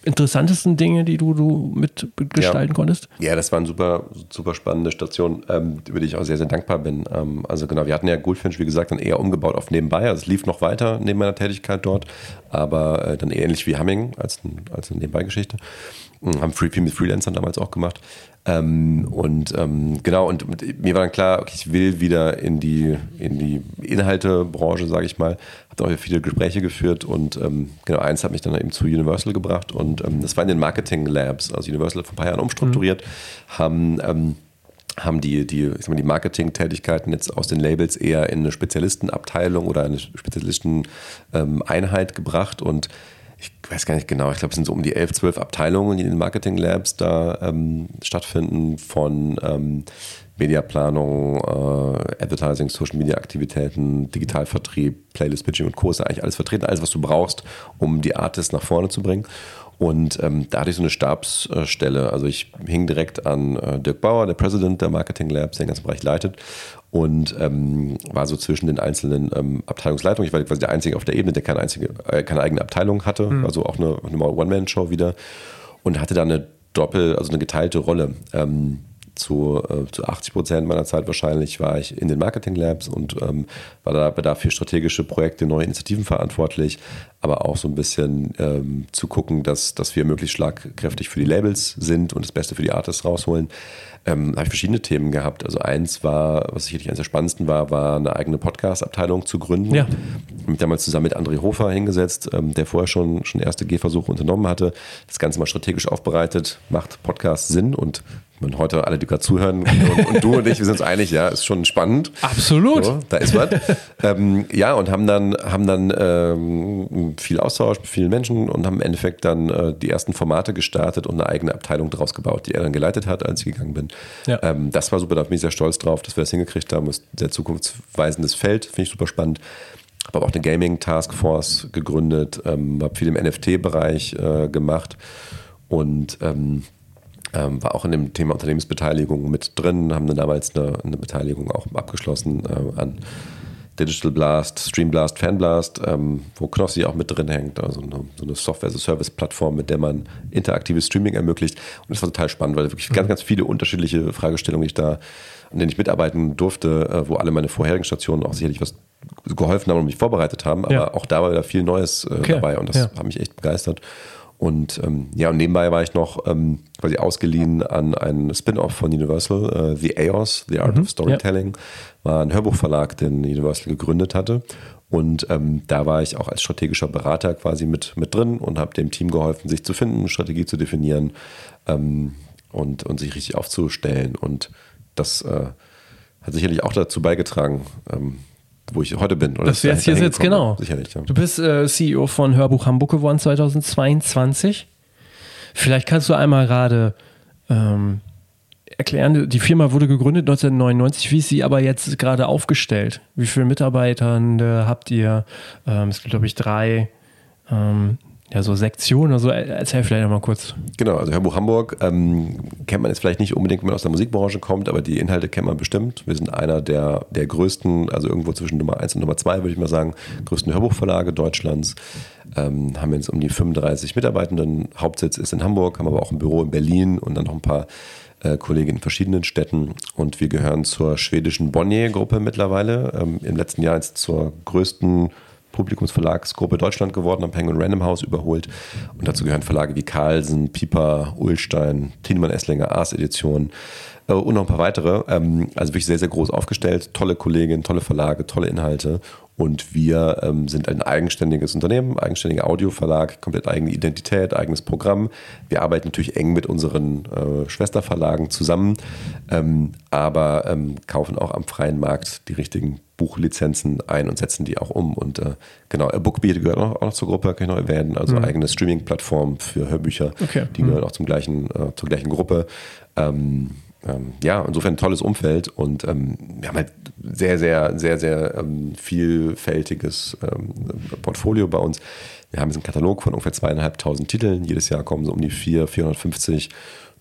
interessantesten Dinge, die du, du mitgestalten ja. konntest? Ja, das war eine super, super spannende Station, ähm, über die ich auch sehr, sehr dankbar bin. Ähm, also genau, wir hatten ja Goldfinch, wie gesagt, dann eher umgebaut auf nebenbei. Also es lief noch weiter neben meiner Tätigkeit dort, aber äh, dann ähnlich wie Humming als, als eine Nebenbeigeschichte. Mhm, haben Free, viel mit Freelancern damals auch gemacht. Ähm, und ähm, genau, und mir war dann klar, okay, ich will wieder in die, in die Inhaltebranche, sage ich mal. Habe auch viele Gespräche geführt und ähm, genau, eins hat mich dann eben zu Universal gebracht und ähm, das war in den Marketing Labs. Also Universal hat vor ein paar Jahren umstrukturiert, mhm. haben ähm, haben die, die, ich sag mal, die Marketing-Tätigkeiten jetzt aus den Labels eher in eine Spezialistenabteilung oder eine Spezialisteneinheit gebracht und ich weiß gar nicht genau, ich glaube, es sind so um die 11, 12 Abteilungen, die in den Marketing Labs da ähm, stattfinden, von ähm, Mediaplanung, äh, Advertising, Social Media Aktivitäten, Digitalvertrieb, Playlist Pitching und Co. ist eigentlich alles vertreten, alles, was du brauchst, um die Artists nach vorne zu bringen. Und ähm, da hatte ich so eine Stabsstelle. Also ich hing direkt an äh, Dirk Bauer, der President der Marketing Labs, der den ganzen Bereich leitet und ähm, war so zwischen den einzelnen ähm, Abteilungsleitungen. Ich war quasi der Einzige auf der Ebene, der keine, einzige, äh, keine eigene Abteilung hatte, mhm. also auch eine, eine One-Man-Show wieder und hatte da eine Doppel, also eine geteilte Rolle. Ähm, zu, äh, zu 80 Prozent meiner Zeit wahrscheinlich war ich in den Marketing Labs und ähm, war da, war da für strategische Projekte, neue Initiativen verantwortlich, aber auch so ein bisschen ähm, zu gucken, dass, dass wir möglichst schlagkräftig für die Labels sind und das Beste für die Artists rausholen. Ähm, habe ich verschiedene Themen gehabt. Also eins war, was sicherlich eines der spannendsten war, war eine eigene Podcast-Abteilung zu gründen. Ja. Ich habe mich damals zusammen mit André Hofer hingesetzt, ähm, der vorher schon, schon erste Gehversuche unternommen hatte. Das Ganze mal strategisch aufbereitet, macht Podcast Sinn und wenn heute alle, die gerade zuhören und, und, du und ich, wir sind uns einig, ja, ist schon spannend. Absolut. So, da ist was. ähm, ja, und haben dann, haben dann ähm, viel Austausch mit vielen Menschen und haben im Endeffekt dann äh, die ersten Formate gestartet und eine eigene Abteilung daraus gebaut, die er dann geleitet hat, als ich gegangen bin. Ja. Ähm, das war super, da bin ich sehr stolz drauf, dass wir das hingekriegt haben. Das ist ein sehr zukunftsweisendes Feld, finde ich super spannend. Habe auch eine Gaming Taskforce gegründet, ähm, habe viel im NFT-Bereich äh, gemacht und ähm, ähm, war auch in dem Thema Unternehmensbeteiligung mit drin, haben dann damals eine, eine Beteiligung auch abgeschlossen äh, an Digital Blast, Stream Blast, Fan Blast, ähm, wo Knossi auch mit drin hängt, also eine, so eine Software-as-a-Service-Plattform, mit der man interaktives Streaming ermöglicht. Und das war total spannend, weil wirklich ganz, ganz viele unterschiedliche Fragestellungen, die ich da, an denen ich mitarbeiten durfte, äh, wo alle meine vorherigen Stationen auch sicherlich was geholfen haben und mich vorbereitet haben, aber Ja. auch da war wieder viel Neues äh, Okay, dabei und das ja. hat mich echt begeistert. Und ähm, ja, und nebenbei war ich noch ähm, quasi ausgeliehen an einen Spin-off von Universal, äh, The AOS, The Art of Storytelling, war ein Hörbuchverlag, den Universal gegründet hatte. Und ähm, da war ich auch als strategischer Berater quasi mit, mit drin und habe dem Team geholfen, sich zu finden, Strategie zu definieren ähm, und, und sich richtig aufzustellen. Und das äh, hat sicherlich auch dazu beigetragen, ähm, wo ich heute bin. Oder Dass du jetzt hier sitzt, gekommen genau. bin. Sicherlich, ja. Du bist äh, CEO von Hörbuch Hamburg geworden 2022. Vielleicht kannst du einmal gerade ähm, erklären, die Firma wurde gegründet 1999, wie ist sie aber jetzt gerade aufgestellt? Wie viele Mitarbeitende habt ihr? Ähm, es gibt, glaube ich, drei ähm, ja, so Sektionen oder so. Erzähl vielleicht einmal kurz. Genau, also Hörbuch Hamburg ähm, kennt man jetzt vielleicht nicht unbedingt, wenn man aus der Musikbranche kommt, aber die Inhalte kennt man bestimmt. Wir sind einer der, der größten, also irgendwo zwischen Nummer 1 und Nummer 2, würde ich mal sagen, größten Hörbuchverlage Deutschlands. Ähm, haben jetzt um die 35 Mitarbeitenden. Hauptsitz ist in Hamburg, haben aber auch ein Büro in Berlin und dann noch ein paar äh, Kollegen in verschiedenen Städten. Und wir gehören zur schwedischen Bonnier-Gruppe mittlerweile. Ähm, Im letzten Jahr jetzt zur größten Publikumsverlagsgruppe Deutschland geworden, am Penguin Random House überholt. Und dazu gehören Verlage wie Carlsen, Pieper, Ullstein, Tienemann Esslinger, Ars Edition äh, und noch ein paar weitere. Ähm, also wirklich sehr, sehr groß aufgestellt. Tolle Kolleginnen, tolle Verlage, tolle Inhalte. Und wir ähm, sind ein eigenständiges Unternehmen, eigenständiger Audioverlag, komplett eigene Identität, eigenes Programm. Wir arbeiten natürlich eng mit unseren äh, Schwesterverlagen zusammen, ähm, aber ähm, kaufen auch am freien Markt die richtigen Buchlizenzen ein und setzen die auch um. Und äh, genau, Bookbeat gehört auch, auch noch zur Gruppe, kann ich noch erwähnen, also eigene Streaming-Plattform für Hörbücher. Okay. Die gehören auch zum gleichen, äh, zur gleichen Gruppe. Ähm, ähm, ja, insofern ein tolles Umfeld und ähm, wir haben halt sehr, sehr, sehr, sehr ähm, vielfältiges ähm, Portfolio bei uns. Wir haben jetzt einen Katalog von ungefähr zweieinhalbtausend Titeln. Jedes Jahr kommen so um die 400, 450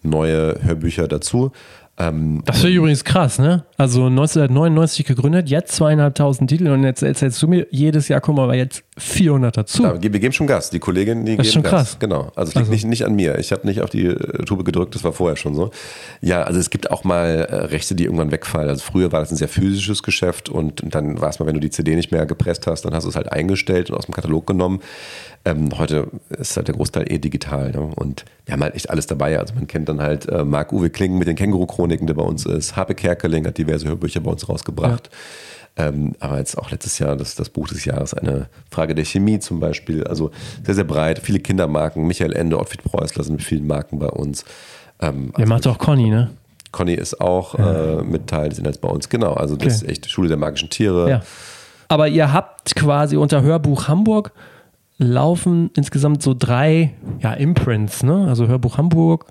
neue Hörbücher dazu. Ähm, Das ich übrigens krass, ne? Also 1999 gegründet, jetzt zweieinhalbtausend Titel und jetzt erzählst du mir, jedes Jahr kommen aber jetzt 400 dazu. Ja, wir geben schon Gas. Die Kollegin, die Das ist geben schon Gas. krass. Genau. Also es liegt Also- nicht, nicht an mir. Ich habe nicht auf die äh, Tube gedrückt, das war vorher schon so. Ja, also es gibt auch mal äh, Rechte, die irgendwann wegfallen. Also früher war das ein sehr physisches Geschäft und, und dann war es mal, wenn du die CD nicht mehr gepresst hast, dann hast du es halt eingestellt und aus dem Katalog genommen. Ähm, heute ist halt der Großteil eh digital. Ne? Und wir haben halt echt alles dabei. Also man kennt dann halt äh, Marc-Uwe Klingen mit den Känguru-Chroniken, der bei uns ist. Harpe Kerkeling hat diverse Hörbücher bei uns rausgebracht. Ähm, aber jetzt auch letztes Jahr das, das Buch des Jahres, eine Frage der Chemie zum Beispiel. Also sehr, sehr breit. Viele Kindermarken. Michael Ende, Ottfried Preußler sind mit vielen Marken bei uns. Ähm, Ihr macht auch Conny, ne? Conny ist auch äh, mit Teil des Inhalts bei uns. Genau, also das Okay. ist echt Schule der magischen Tiere. Ja. Aber ihr habt quasi unter Hörbuch Hamburg laufen insgesamt so drei ja, Imprints, ne? Also Hörbuch Hamburg.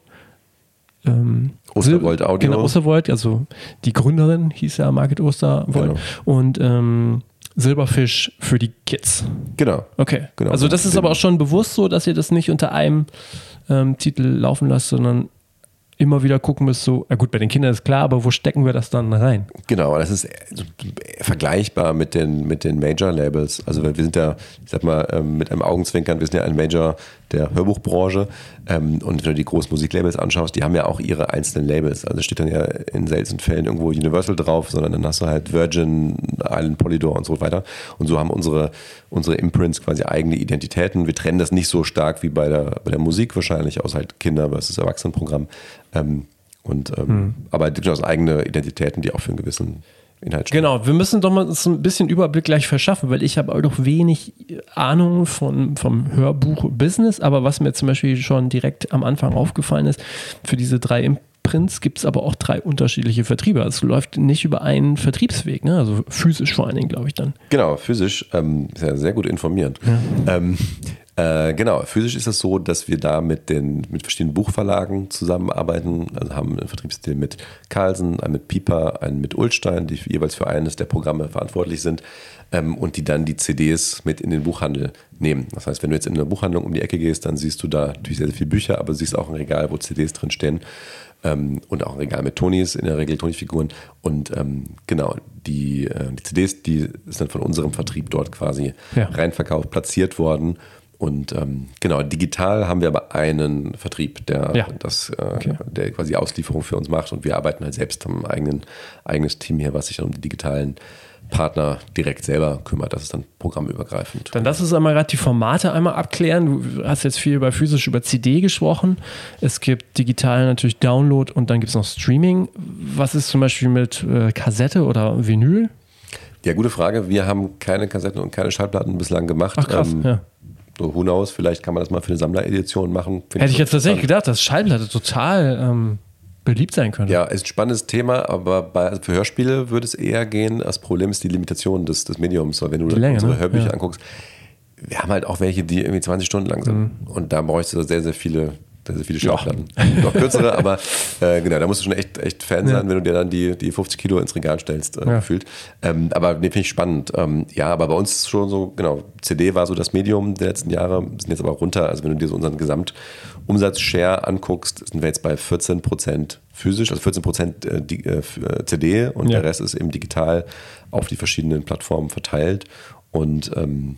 Ähm, Osterwold Audio. Genau, Osterwold, also die Gründerin hieß ja Margit Osterwold. Genau. Und ähm, Silberfisch für die Kids. Genau. Okay. Genau. Also das ist aber auch schon bewusst so, dass ihr das nicht unter einem ähm, Titel laufen lasst, sondern immer wieder gucken müsst, so, ja gut, bei den Kindern ist klar, aber wo stecken wir das dann rein? Genau, das ist so vergleichbar mit den, mit den Major-Labels. Also wir sind ja, ich sag mal, ähm, mit einem Augenzwinkern, wir sind ja ein Major der Hörbuchbranche. Ähm, Und wenn du die großen Musiklabels anschaust, die haben ja auch ihre einzelnen Labels. Also steht dann ja in seltenen Fällen irgendwo Universal drauf, sondern dann hast du halt Virgin, Island, Polydor und so weiter. Und so haben unsere, unsere Imprints quasi eigene Identitäten. Wir trennen das nicht so stark wie bei der, bei der Musik wahrscheinlich, aus halt Kinder- versus Erwachsenenprogramm. Ähm, Und, ähm, Aber durchaus eigene Identitäten, die auch für einen gewissen Inhalt stehen. Genau, wir müssen doch mal uns ein bisschen Überblick gleich verschaffen, weil ich habe auch noch wenig Ahnung von, vom Hörbuch-Business, aber was mir zum Beispiel schon direkt am Anfang aufgefallen ist, für diese drei Imprints gibt es aber auch drei unterschiedliche Vertriebe. Also es läuft nicht über einen Vertriebsweg, ne? also physisch vor allen Dingen, glaube ich dann. Genau, physisch, ähm, ist ja sehr gut informiert. Ähm, Äh, genau, physisch ist es so, dass wir da mit den mit verschiedenen Buchverlagen zusammenarbeiten. Also haben ein Vertriebssystem mit Carlsen, einen mit Pieper, einen mit Ulstein, die jeweils für eines der Programme verantwortlich sind ähm, und die dann die CDs mit in den Buchhandel nehmen. Das heißt, wenn du jetzt in eine Buchhandlung um die Ecke gehst, dann siehst du da natürlich sehr, sehr viele Bücher, aber siehst auch ein Regal, wo CDs drin stehen ähm, und auch ein Regal mit Tonys, in der Regel Tony-Figuren. Und ähm, genau, die, äh, die CDs, die sind dann von unserem Vertrieb dort quasi Ja. reinverkauft, platziert worden. Und ähm, genau, digital haben wir aber einen Vertrieb, der Ja. das, äh, der quasi Auslieferung für uns macht. Und wir arbeiten halt selbst am eigenen eigenes Team hier, was sich dann um die digitalen Partner direkt selber kümmert. Das ist dann programmübergreifend. Dann lass uns einmal gerade die Formate einmal abklären. Du hast jetzt viel über physisch, über CD gesprochen. Es gibt digital natürlich Download und dann gibt es noch Streaming. Was ist zum Beispiel mit äh, Kassette oder Vinyl? Ja, gute Frage. Wir haben keine Kassetten und keine Schallplatten bislang gemacht. Ach krass, Ähm, ja. So, who knows, vielleicht kann man das mal für eine Sammleredition machen. Finde Hätte ich jetzt tatsächlich gedacht, dass Schallplatte total ähm, beliebt sein könnte. Ja, ist ein spannendes Thema, aber bei, also für Hörspiele würde es eher gehen. Das Problem ist die Limitation des, des Mediums. Weil wenn du Die Länge, unsere ne? Hörbücher Ja. anguckst, wir haben halt auch welche, die irgendwie 20 Stunden lang sind. Mhm. Und da bräuchst du sehr, sehr viele, sehr, sehr viele Schallplatten. Noch kürzere, aber äh, genau, da musst du schon echt, echt Fan sein, wenn du dir dann die, die 50 Kilo ins Regal stellst, äh, Ja. gefühlt. Ähm, aber nee, finde ich spannend. Ähm, ja, aber bei uns ist schon so, genau, CD war so das Medium der letzten Jahre, sind jetzt aber runter. Also wenn du dir so unseren Gesamtumsatzshare anguckst, sind wir jetzt bei 14 Prozent physisch, also 14 Prozent äh, die- äh, äh, CD und Ja. der Rest ist eben digital auf die verschiedenen Plattformen verteilt. Und ähm,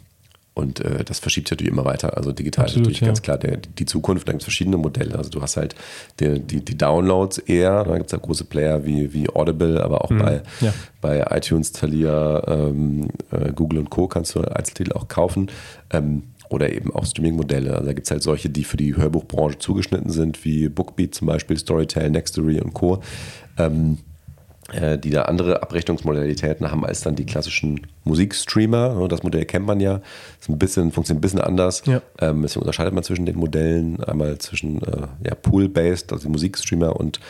und äh, das verschiebt sich natürlich immer weiter. Also digital Absolut, ist natürlich ja. ganz klar der, die Zukunft. Da gibt es verschiedene Modelle. Also du hast halt die, die, die Downloads eher. Da gibt es ja große Player wie, wie Audible, aber auch bei, ja. bei iTunes, Thalia, ähm, äh, Google und Co. kannst du Einzeltitel auch kaufen. Ähm, oder eben auch Streaming-Modelle. Also da gibt es halt solche, die für die Hörbuchbranche zugeschnitten sind, wie Bookbeat zum Beispiel, Storytel, Nextory und Co. Ähm, äh, die da andere Abrechnungsmodalitäten haben als dann die klassischen Musikstreamer. Ne, Das Modell kennt man ja. Ist ein bisschen, funktioniert ein bisschen anders. Ja. Ähm, deswegen unterscheidet man zwischen den Modellen. Einmal zwischen äh, ja, Pool-Based, also die Musikstreamer und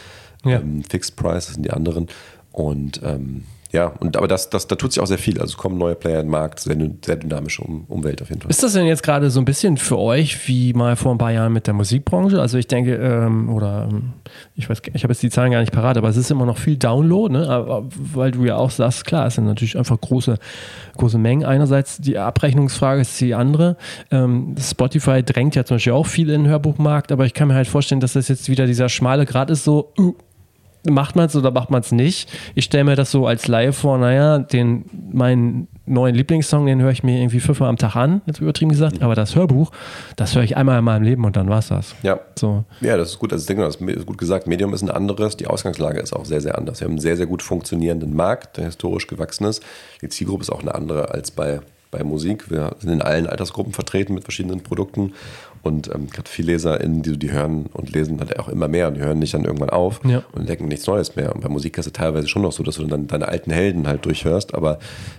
Ja. ähm, Fixed Price, das sind die anderen. Und ähm, ja, und aber das, das, da tut sich auch sehr viel. Also kommen neue Player in den Markt, sehr, sehr dynamische um, Umwelt auf jeden Fall. Ist das denn jetzt gerade so ein bisschen für euch wie mal vor ein paar Jahren mit der Musikbranche? Also ich denke, ähm, oder ähm, ich weiß, ich habe jetzt die Zahlen gar nicht parat, aber es ist immer noch viel Download, ne? aber, weil du ja auch sagst, klar, es sind natürlich einfach große, große Mengen. Einerseits die Abrechnungsfrage ist die andere. Ähm, Spotify drängt ja zum Beispiel auch viel in den Hörbuchmarkt, aber ich kann mir halt vorstellen, dass das jetzt wieder dieser schmale Grad ist, so, uh, macht man es oder macht man es nicht. Ich stelle mir das so als Laie vor, naja, den, meinen neuen Lieblingssong, den höre ich mir irgendwie fünfmal am Tag an, jetzt übertrieben gesagt, aber das Hörbuch, das höre ich einmal in meinem Leben und dann war's das. Ja. So. Ja, das ist gut. Also ich denke, das ist gut gesagt. Medium ist ein anderes. Die Ausgangslage ist auch sehr, sehr anders. Wir haben einen sehr, sehr gut funktionierenden Markt, der historisch gewachsen ist. Die Zielgruppe ist auch eine andere als bei, bei Musik. Wir sind in allen Altersgruppen vertreten mit verschiedenen Produkten. Und ähm, gerade viele LeserInnen, die, die hören und lesen halt auch immer mehr und die hören nicht dann irgendwann auf Ja. und denken nichts Neues mehr. Und bei Musik ist es teilweise schon noch so, dass du dann deine alten Helden halt durchhörst, aber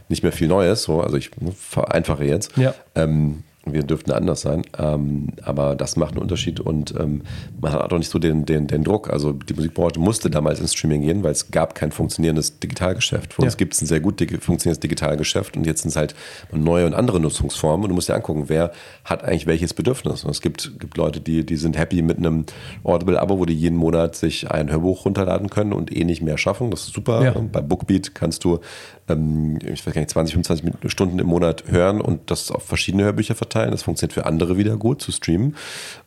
nicht mehr viel Neues. So. Also ich vereinfache jetzt. Ja. Ähm, wir dürften anders sein, ähm, aber das macht einen Unterschied und ähm, man hat auch nicht so den, den, den Druck. Also die Musikbranche musste damals ins Streaming gehen, weil es gab kein funktionierendes Digitalgeschäft. Für uns Ja. gibt es ein sehr gut dig- funktionierendes Digitalgeschäft und jetzt sind es halt neue und andere Nutzungsformen und du musst dir angucken, wer hat eigentlich welches Bedürfnis. Und es gibt, gibt Leute, die, die sind happy mit einem Audible-Abo, wo die jeden Monat sich ein Hörbuch runterladen können und eh nicht mehr schaffen. Das ist super. Ja. Bei Bookbeat kannst du, ähm, ich weiß gar nicht, 20, 25 Minuten- Stunden im Monat hören und das auf verschiedene Hörbücher verteilen. Das funktioniert für andere wieder gut zu streamen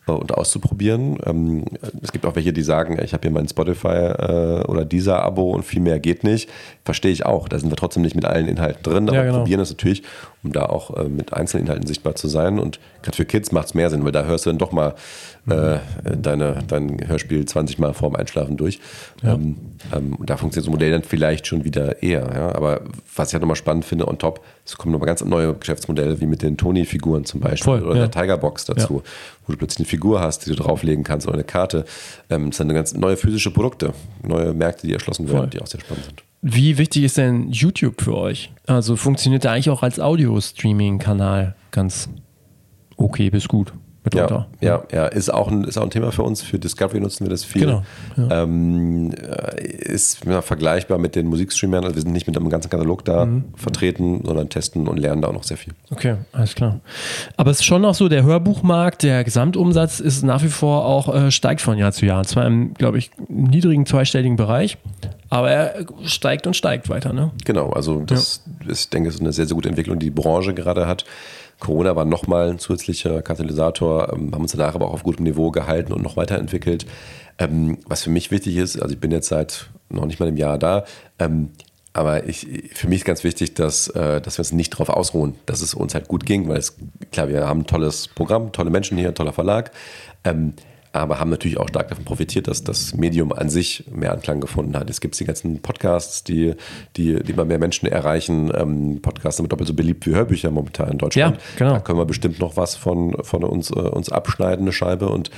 und auszuprobieren. Ähm, es gibt auch welche, die sagen, ich habe hier mein Spotify äh, oder dieser Abo und viel mehr geht nicht. Verstehe ich auch. Da sind wir trotzdem nicht mit allen Inhalten drin, aber Ja, genau. probieren das natürlich, um da auch äh, mit einzelnen Inhalten sichtbar zu sein. Und gerade für Kids macht es mehr Sinn, weil da hörst du dann doch mal äh, deine, dein Hörspiel 20 Mal vorm Einschlafen durch. Ähm, ähm, und da funktioniert so ein Modell dann vielleicht schon wieder eher. Ja? Aber was ich halt nochmal spannend finde, on top, es kommen nochmal ganz neue Geschäftsmodelle, wie mit den Tony-Figuren zum Beispiel Voll, oder ja. der Tigerbox dazu, wo du plötzlich eine Figur hast, die du drauflegen kannst oder eine Karte. Ähm, das sind ganz neue physische Produkte, neue Märkte, die erschlossen werden, Voll. die auch sehr spannend sind. Wie wichtig ist denn YouTube für euch? Also funktioniert der eigentlich auch als Audio-Streaming-Kanal ganz okay bis gut? Mitunter. Ja, ja, ja, ist auch ein, ist auch ein Thema für uns. Für Discovery nutzen wir das viel. Genau, ja. Ähm, äh, ist ja, vergleichbar mit den Musikstreamern. Also wir sind nicht mit einem ganzen Katalog da Mhm. vertreten, sondern testen und lernen da auch noch sehr viel. Okay, alles klar. Aber es ist schon auch so, der Hörbuchmarkt, der Gesamtumsatz ist nach wie vor auch, äh, steigt von Jahr zu Jahr. Zwar im, glaube ich, niedrigen zweistelligen Bereich, aber er steigt und steigt weiter, ne? Genau, also das ist, ich denke, es ist eine sehr, sehr gute Entwicklung, die die Branche gerade hat. Corona war nochmal ein zusätzlicher Katalysator, ähm, haben uns danach aber auch auf gutem Niveau gehalten und noch weiterentwickelt. Ähm, was für mich wichtig ist, also ich bin jetzt seit noch nicht mal einem Jahr da, ähm, aber ich, für mich ist ganz wichtig, dass, äh, dass wir uns nicht darauf ausruhen, dass es uns halt gut ging, weil es, klar, wir haben ein tolles Programm, tolle Menschen hier, toller Verlag, ähm, aber haben natürlich auch stark davon profitiert, dass das Medium an sich mehr Anklang gefunden hat. Es gibt die ganzen Podcasts, die, die, die immer mehr Menschen erreichen. Ähm, Podcasts sind doppelt so beliebt wie Hörbücher momentan in Deutschland. Ja, genau. Da können wir bestimmt noch was von, von uns, äh, uns abschneiden, eine Scheibe und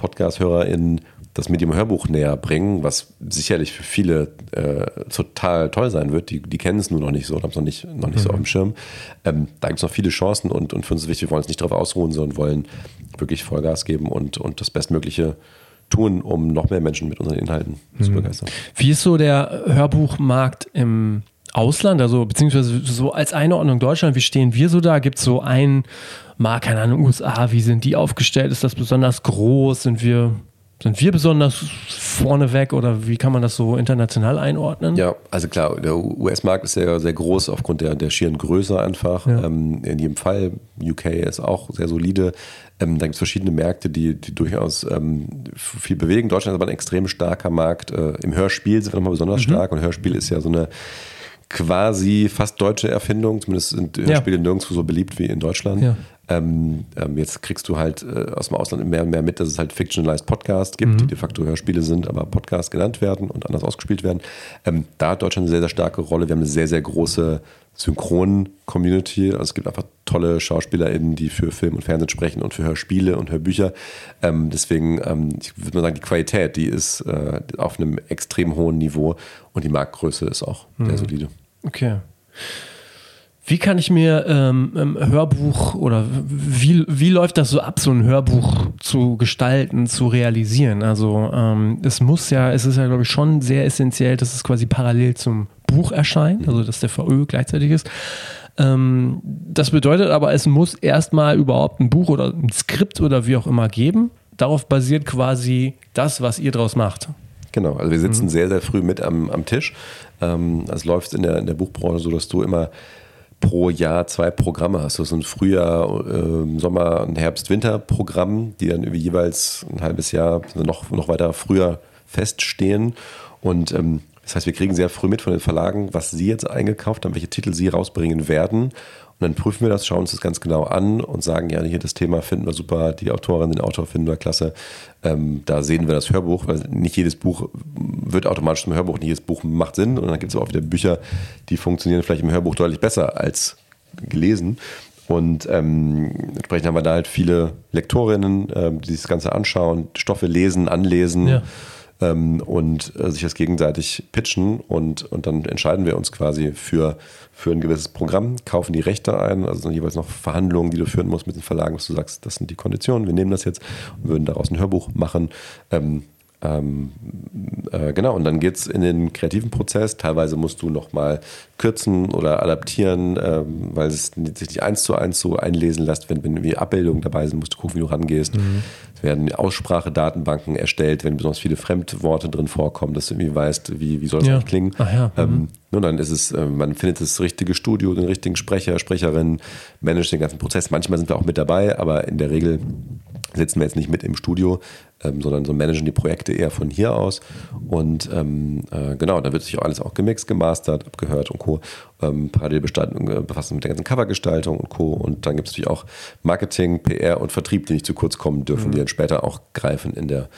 Podcast-HörerInnen das Medium Hörbuch näher bringen, was sicherlich für viele äh, total toll sein wird. Die, die kennen es nur noch nicht so, haben es noch nicht, noch nicht so auf dem Schirm. Ähm, da gibt es noch viele Chancen und, und für uns ist wichtig, wir wollen uns nicht darauf ausruhen, sondern wollen wirklich Vollgas geben und, und das Bestmögliche tun, um noch mehr Menschen mit unseren Inhalten zu begeistern. Wie ist so der Hörbuchmarkt im Ausland, also beziehungsweise so als Einordnung Deutschland, wie stehen wir so da? Gibt es so einen Markt, keine Ahnung, USA, wie sind die aufgestellt? Ist das besonders groß? Sind wir, sind wir besonders vorneweg oder wie kann man das so international einordnen? Ja, also klar, der US-Markt ist sehr, sehr groß aufgrund der, der schieren Größe einfach. Ja. Ähm, in jedem Fall. UK ist auch sehr solide. Ähm, da gibt es verschiedene Märkte, die, die durchaus ähm, viel bewegen. Deutschland ist aber ein extrem starker Markt. Äh, Im Hörspiel sind wir nochmal besonders stark und Hörspiel ist ja so eine quasi fast deutsche Erfindung. Zumindest sind Hörspiele nirgendwo so beliebt wie in Deutschland. Ja. Ähm, ähm, jetzt kriegst du halt äh, aus dem Ausland mehr und mehr mit, dass es halt Fictionalized Podcasts gibt, die de facto Hörspiele sind, aber Podcasts genannt werden und anders ausgespielt werden. Ähm, da hat Deutschland eine sehr, sehr starke Rolle. Wir haben eine sehr, sehr große Synchron-Community. Also es gibt einfach tolle SchauspielerInnen, die für Film und Fernsehen sprechen und für Hörspiele und Hörbücher. Ähm, deswegen, ähm, ich würde mal sagen, die Qualität, die ist äh, auf einem extrem hohen Niveau und die Marktgröße ist auch sehr solide. Okay. Wie kann ich mir ähm, ähm, Hörbuch oder wie, wie läuft das so ab, so ein Hörbuch zu gestalten, zu realisieren? Also ähm, es muss ja, es ist ja, glaube ich, schon sehr essentiell, dass es quasi parallel zum Buch erscheint, also dass der VÖ gleichzeitig ist. Ähm, das bedeutet aber, es muss erstmal überhaupt ein Buch oder ein Skript oder wie auch immer geben. Darauf basiert quasi das, was ihr draus macht. Genau, also wir sitzen sehr, sehr früh mit am, am Tisch. Ähm, es läuft in der, in der Buchbranche so, dass du immer pro Jahr zwei Programme hast. Du hast ein Frühjahr, ähm, Sommer, ein Herbst-Winter-Programm, die dann irgendwie jeweils ein halbes Jahr noch, noch weiter früher feststehen. Und ähm, das heißt, wir kriegen sehr früh mit von den Verlagen, was sie jetzt eingekauft haben, welche Titel sie rausbringen werden. Und dann prüfen wir das, schauen uns das ganz genau an und sagen, ja, hier das Thema finden wir super, die Autorin, den Autor finden wir klasse. Ähm, da sehen wir das Hörbuch, weil nicht jedes Buch wird automatisch zum Hörbuch, nicht jedes Buch macht Sinn. Und dann gibt es auch wieder Bücher, die funktionieren vielleicht im Hörbuch deutlich besser als gelesen. Und ähm, entsprechend haben wir da halt viele Lektorinnen, ähm, die das Ganze anschauen, Stoffe lesen, anlesen Ja. Ähm, und äh, sich das gegenseitig pitchen und, und dann entscheiden wir uns quasi für, für ein gewisses Programm, kaufen die Rechte ein, also dann jeweils noch Verhandlungen, die du führen musst mit den Verlagen, dass du sagst, das sind die Konditionen, wir nehmen das jetzt und würden daraus ein Hörbuch machen. Ähm, ähm, äh, genau, und dann geht es in den kreativen Prozess. Teilweise musst du nochmal kürzen oder adaptieren, ähm, weil es sich nicht eins zu eins so einlesen lässt. Wenn, wenn irgendwie Abbildungen dabei sind, musst du gucken, wie du rangehst. Es werden Aussprachedatenbanken erstellt, wenn besonders viele Fremdworte drin vorkommen, dass du irgendwie weißt, wie, wie soll es Ja. eigentlich klingen. Ach ja, Ähm, nun, dann ist es, äh, man findet das richtige Studio, den richtigen Sprecher, Sprecherin, managt den ganzen Prozess. Manchmal sind wir auch mit dabei, aber in der Regel sitzen wir jetzt nicht mit im Studio, ähm, sondern so managen die Projekte eher von hier aus. Und ähm, äh, genau, da wird sich auch alles auch gemixt, gemastert, abgehört und Co. Ähm, parallel äh, befassen mit der ganzen Covergestaltung und Co. Und dann gibt es natürlich auch Marketing, PR und Vertrieb, die nicht zu kurz kommen dürfen, die dann später auch greifen in der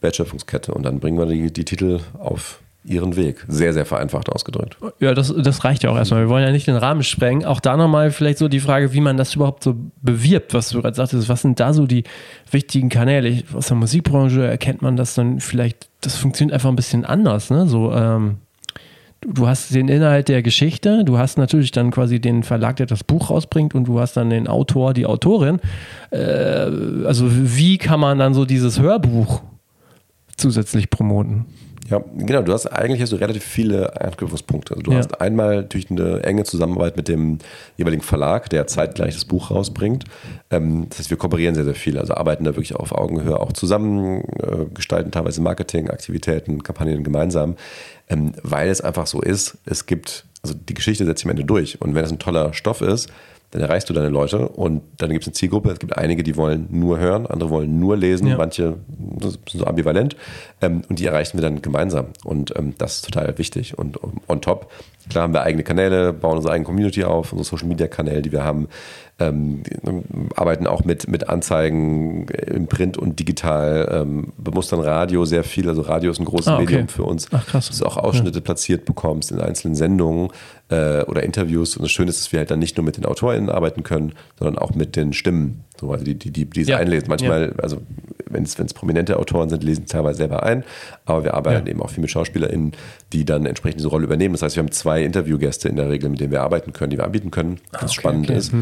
Wertschöpfungskette. Und dann bringen wir die, die Titel auf ihren Weg. Sehr, sehr vereinfacht ausgedrückt. Ja, das, das reicht ja auch erstmal. Wir wollen ja nicht den Rahmen sprengen. Auch da nochmal vielleicht so die Frage, wie man das überhaupt so bewirbt, was du gerade sagtest. Was sind da so die wichtigen Kanäle? Ich, aus der Musikbranche erkennt man das dann vielleicht, das funktioniert einfach ein bisschen anders, ne? So, ähm, du hast den Inhalt der Geschichte, du hast natürlich dann quasi den Verlag, der das Buch rausbringt und du hast dann den Autor, die Autorin. Äh, also wie kann man dann so dieses Hörbuch zusätzlich promoten? Ja, genau. Du hast eigentlich hast du relativ viele Anknüpfungspunkte. Also du Ja. hast einmal natürlich eine enge Zusammenarbeit mit dem jeweiligen Verlag, der zeitgleich das Buch rausbringt. Ähm, das heißt, wir kooperieren sehr, sehr viel. Also arbeiten da wirklich auf Augenhöhe auch zusammen, äh, gestalten teilweise Marketingaktivitäten, Kampagnen gemeinsam, ähm, weil es einfach so ist. Es gibt, also die Geschichte setzt sich am Ende durch. Und wenn es ein toller Stoff ist, dann erreichst du deine Leute und dann gibt es eine Zielgruppe. Es gibt einige, die wollen nur hören, andere wollen nur lesen, Ja. manche sind so ambivalent ähm, und die erreichen wir dann gemeinsam und ähm, das ist total wichtig und on top, klar haben wir eigene Kanäle, bauen unsere eigene Community auf, unsere Social Media Kanäle, die wir haben, ähm, arbeiten auch mit, mit Anzeigen im Print und digital, ähm, bemustern Radio sehr viel, also Radio ist ein großes Ah, okay. Medium für uns, Ach, krass. dass du auch Ausschnitte platziert bekommst in einzelnen Sendungen äh, oder Interviews. Und das Schöne ist, dass wir halt dann nicht nur mit den AutorInnen arbeiten können, sondern auch mit den Stimmen, so, also die, die, die, die Ja. einlesen. Manchmal, also wenn es prominente Autoren sind, lesen teilweise selber ein, aber wir arbeiten Ja. eben auch viel mit SchauspielerInnen, die dann entsprechend diese Rolle übernehmen. Das heißt, wir haben zwei Interviewgäste in der Regel, mit denen wir arbeiten können, die wir anbieten können, was spannend Ah, okay. ist.